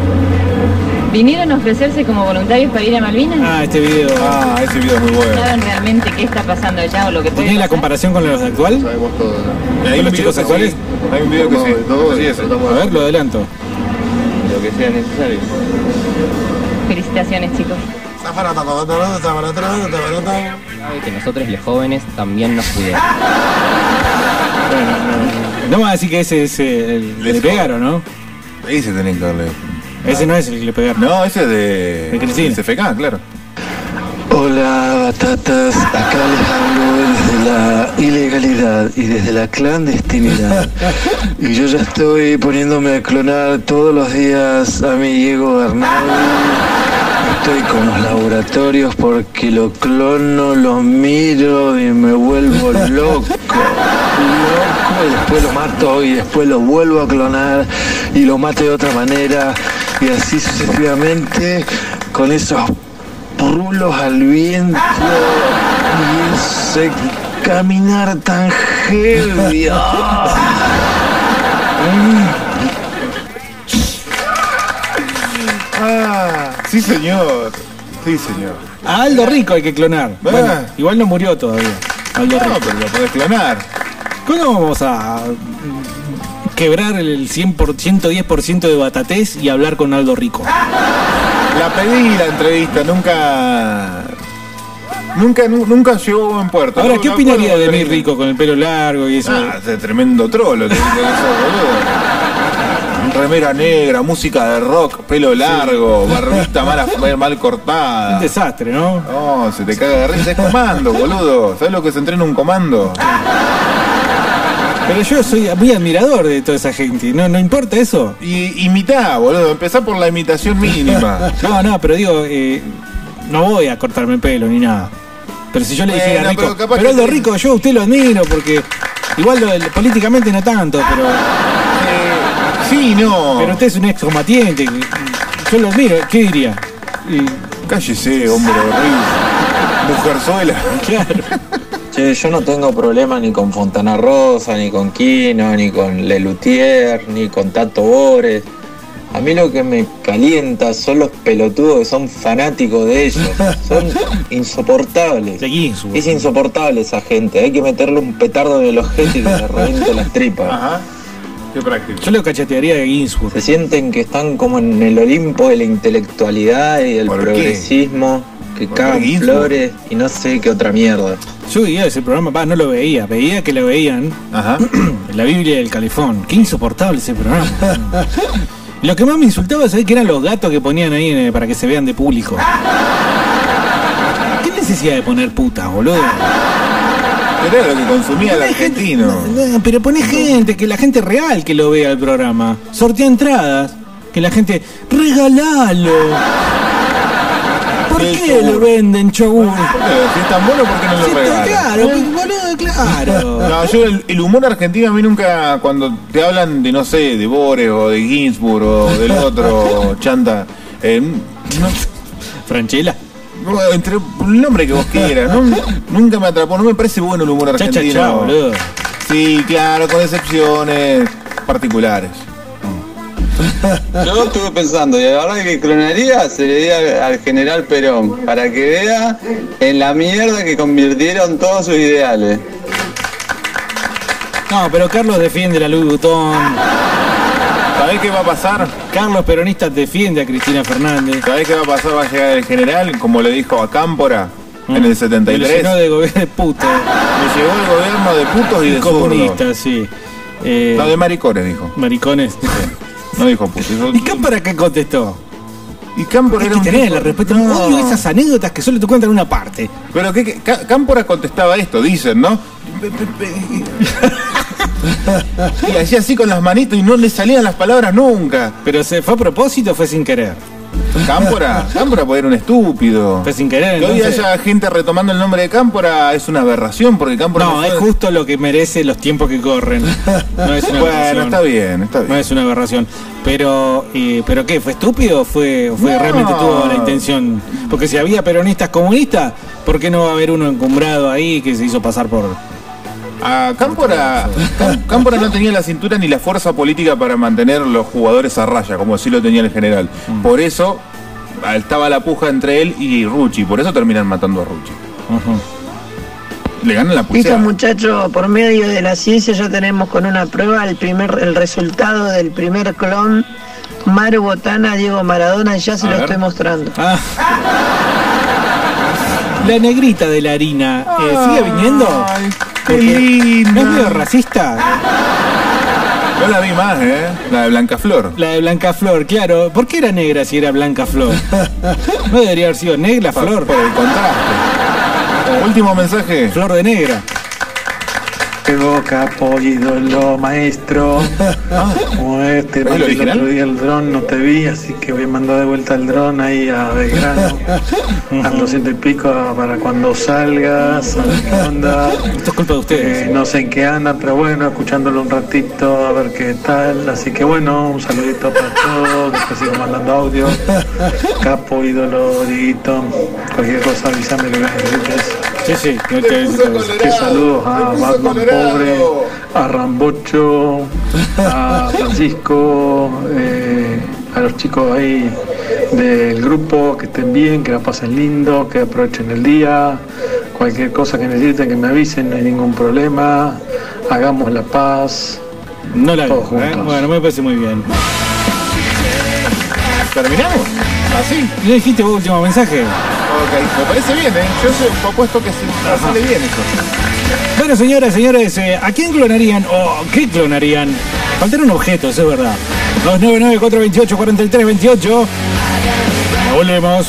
¿Vinieron a ofrecerse como voluntarios para ir a Malvinas? Ah, este video. Ah, ese video es muy bueno. ¿Saben realmente qué está pasando allá o lo que puede ¿Tenés la pasar? comparación con los de actual? Sabemos todo. Hay ¿Con un los chicos actuales? sí, Hay un video que sí. todo, Sí, ese. A ver, lo adelanto. Lo que sea necesario. Felicitaciones, chicos. Sabe que nosotros los jóvenes también nos cuidemos. No me va a decir que ese es eh, el le pegaron, ¿no? Ese tenés que darle. Ese no es el que le pegaron. No, ese es de. De Cristina. CFK, claro. Hola batatas, acá les hablo desde la ilegalidad y desde la clandestinidad. Y yo ya estoy poniéndome a clonar todos los días a mi Diego Bernal. Estoy con los laboratorios porque lo clono, lo miro y me vuelvo loco. Loco y después lo mato y después lo vuelvo a clonar y lo mato de otra manera y así sucesivamente con esos rulos al viento y ese caminar tan heavy. ah. Ah, sí señor. Sí señor. A Aldo Rico hay que clonar. Bueno, igual no murió todavía. Aldo No, Rico. pero lo podés clonar. ¿Cuándo vamos a quebrar el 100 por, 110% de batatés y hablar con Aldo Rico? La pedí la entrevista, nunca. Nunca, nu- nunca llegó a buen puerto. Ahora, ¿qué opinaría de que- rico con el pelo largo y eso? Ah, ese tremendo trolo que. Remera negra, música de rock, pelo largo, barbita mal, mal cortada. Un desastre, ¿no? No, se te caga de risa. Es comando, boludo. ¿Sabes lo que se entrena un comando? Pero yo soy muy admirador de toda esa gente. ¿No, no importa eso? Y imitá, boludo. Empezá por la imitación mínima. No, no, pero digo, eh, no voy a cortarme el pelo ni nada. Pero si yo le dijera Bueno, Rico, pero sí. Rico, yo a usted lo admiro porque igual lo- políticamente no tanto, pero, Sí, no. pero usted es un excombatiente. Yo lo admiro, ¿qué diría? Y- Cállese, hombre horrible. Mujerzuela. claro. Che, yo no tengo problema ni con Fontana Rosa, ni con Quino, ni con Lelutier, ni con Tato Bores. A mí lo que me calienta son los pelotudos que son fanáticos de ellos. Son insoportables. Es insoportable esa gente. Hay que meterle un petardo en el ojete y que le reviente las tripas. Ajá. Qué práctico. Yo lo cachetearía de Ginsburg. Se sienten que están como en el Olimpo de la intelectualidad y del ¿Por qué? Que ¿Por cagan flores y no sé qué otra mierda. Yo veía ese programa, va, no lo veía, veía que lo veían Ajá. la Biblia del Califón. Qué insoportable ese programa. Lo que más me insultaba, ¿sabés que eran los gatos que ponían ahí eh, para que se vean de público? ¿Qué necesidad de poner putas, boludo? Pero era lo que consumía el argentino. No, pero poné gente, que la gente real que lo vea el programa. Sortea entradas, que la gente, regalalo. ¿Por qué lo venden yogur? ¿Por qué? Si es tan bueno, ¿por qué no lo regalan? claro, boludo, claro. No, yo el, el humor argentino a mí nunca, cuando te hablan de, no sé, de Bores o de Ginsburg o del otro chanta, eh, no, Franchella. entre el nombre que vos quieras, no, nunca me atrapó, no me parece bueno el humor Cha, cha, argentino. cha, boludo. Sí, claro, con excepciones particulares. Yo estuve pensando, y la verdad que clonaría se le diría al general Perón, para que vea en la mierda que convirtieron todos sus ideales. No, pero Carlos defiende la Louis Vuitton. ¿Sabés qué va a pasar? Carlos Peronista defiende a Cristina Fernández. ¿Sabés qué va a pasar? Va a llegar el general, como le dijo a Cámpora en el Me lo 73. llenó de gobierno de puto. Me llegó el gobierno de putos y de zurdos. comunistas, sí. Eh, No, de maricones, dijo. maricones. No dijo putos. Dijo- ¿Y Cámpora qué contestó? Y Cámpora era que un tener tipo- la respuesta. No. Odio esas anécdotas que solo te cuentan una parte. Pero que, que- Cá- Cámpora contestaba esto, dicen, ¿no? Y hacía así con las manitos y no le salían las palabras nunca. Pero se fue a propósito o fue sin querer. Cámpora, Cámpora puede ser un estúpido. Sin querer. Que hoy entonces- haya gente retomando el nombre de Cámpora es una aberración porque Cámpora No, fue- es justo lo que merece los tiempos que corren. No es una Bueno, aberración. está bien, está bien. No es una aberración. Pero, eh, ¿pero qué? ¿Fue estúpido o fue, fue No. realmente tuvo la intención? Porque si había peronistas comunistas, ¿por qué no va a haber uno encumbrado ahí que se hizo pasar por. A Cámpora, Cám- Cámpora no tenía la cintura ni la fuerza política para mantener los jugadores a raya, como sí lo tenía el general. Mm. Por eso ah, estaba la puja entre él y Rucci, por eso terminan matando a Rucci. Le ganan la Listo, pulsera. muchachos, por medio de la ciencia ya tenemos con una prueba el primer el resultado del primer clon Maru Botana Diego Maradona y ya se A lo ver. estoy mostrando. Ah. La negrita de la harina, eh, ¿sigue viniendo? Qué. ¿No es medio racista? No la vi más, ¿eh? La de Blanca Flor. La de Blanca Flor, claro. ¿Por qué era negra si era Blanca Flor? No debería haber sido negra Flor. Por el contraste. Último mensaje. Flor de negra. Diego, capo, ídolo, maestro. Como este, ¿Es el otro día el dron, no te vi, así que voy a mandar de vuelta el dron ahí a Belgrano. Al 200 y pico para cuando salgas, a ver qué onda. Esto es culpa de ustedes. Eh, no sé en qué anda, pero bueno, escuchándolo un ratito, a ver qué tal. Así que bueno, un saludito para todos, después sigo mandando audio. Capo, ídolo, Dieguito, cualquier cosa avísame lo que necesites. Sí, sí. que te- Que saludos a Batman Pobre, a Rambocho, a Francisco, eh, a los chicos ahí del grupo, que estén bien, que la pasen lindo, que aprovechen el día. Cualquier cosa que necesiten, que me avisen, no hay ningún problema. Hagamos la paz. No la Todos veo, ¿eh? juntos. Bueno, me parece muy bien. ¿Terminamos? ¿Así? ¿No dijiste vos último mensaje? Ok, me parece bien, ¿eh? Yo soy propuesto que si sale bien eso. Bueno, señoras, señores, eh, ¿a quién clonarían o qué clonarían? Faltaron objetos, es verdad. 299-428-4328. Ya volvemos.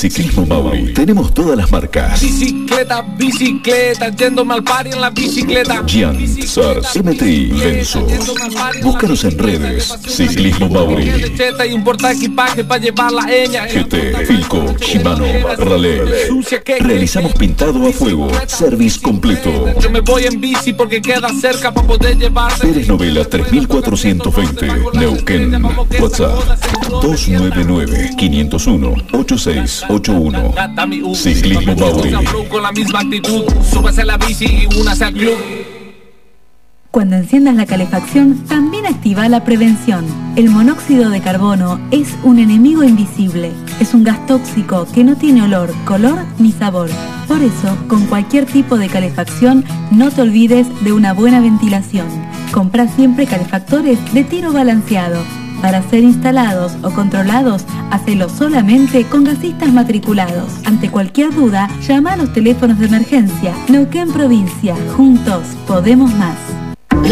Ciclismo Mauri tenemos todas las marcas. Bicicleta, bicicleta, yéndome al party en la bicicleta. Gian, Sars, MTI, Lenzo. Búscanos en redes. Ciclismo Mauri. Cheta y un porta equipaje para llevar la eña. GT, Filco, Shimano, Raleigh. Realizamos pintado a fuego. Service completo. yo me voy en bici porque queda cerca para poder llevarte. Pérez Novela 3420, Neuquén. WhatsApp 299-501-8681. Gata mi U. Ciclismo. Cuando enciendas la calefacción, también activa la prevención. El monóxido de carbono es un enemigo invisible. Es un gas tóxico que no tiene olor, color ni sabor. Por eso, con cualquier tipo de calefacción, no te olvides de una buena ventilación. Compra siempre calefactores de tiro balanceado. Para ser instalados o controlados, hacelo solamente con gasistas matriculados. Ante cualquier duda, llama a los teléfonos de emergencia. Neuquén Provincia. Juntos podemos más.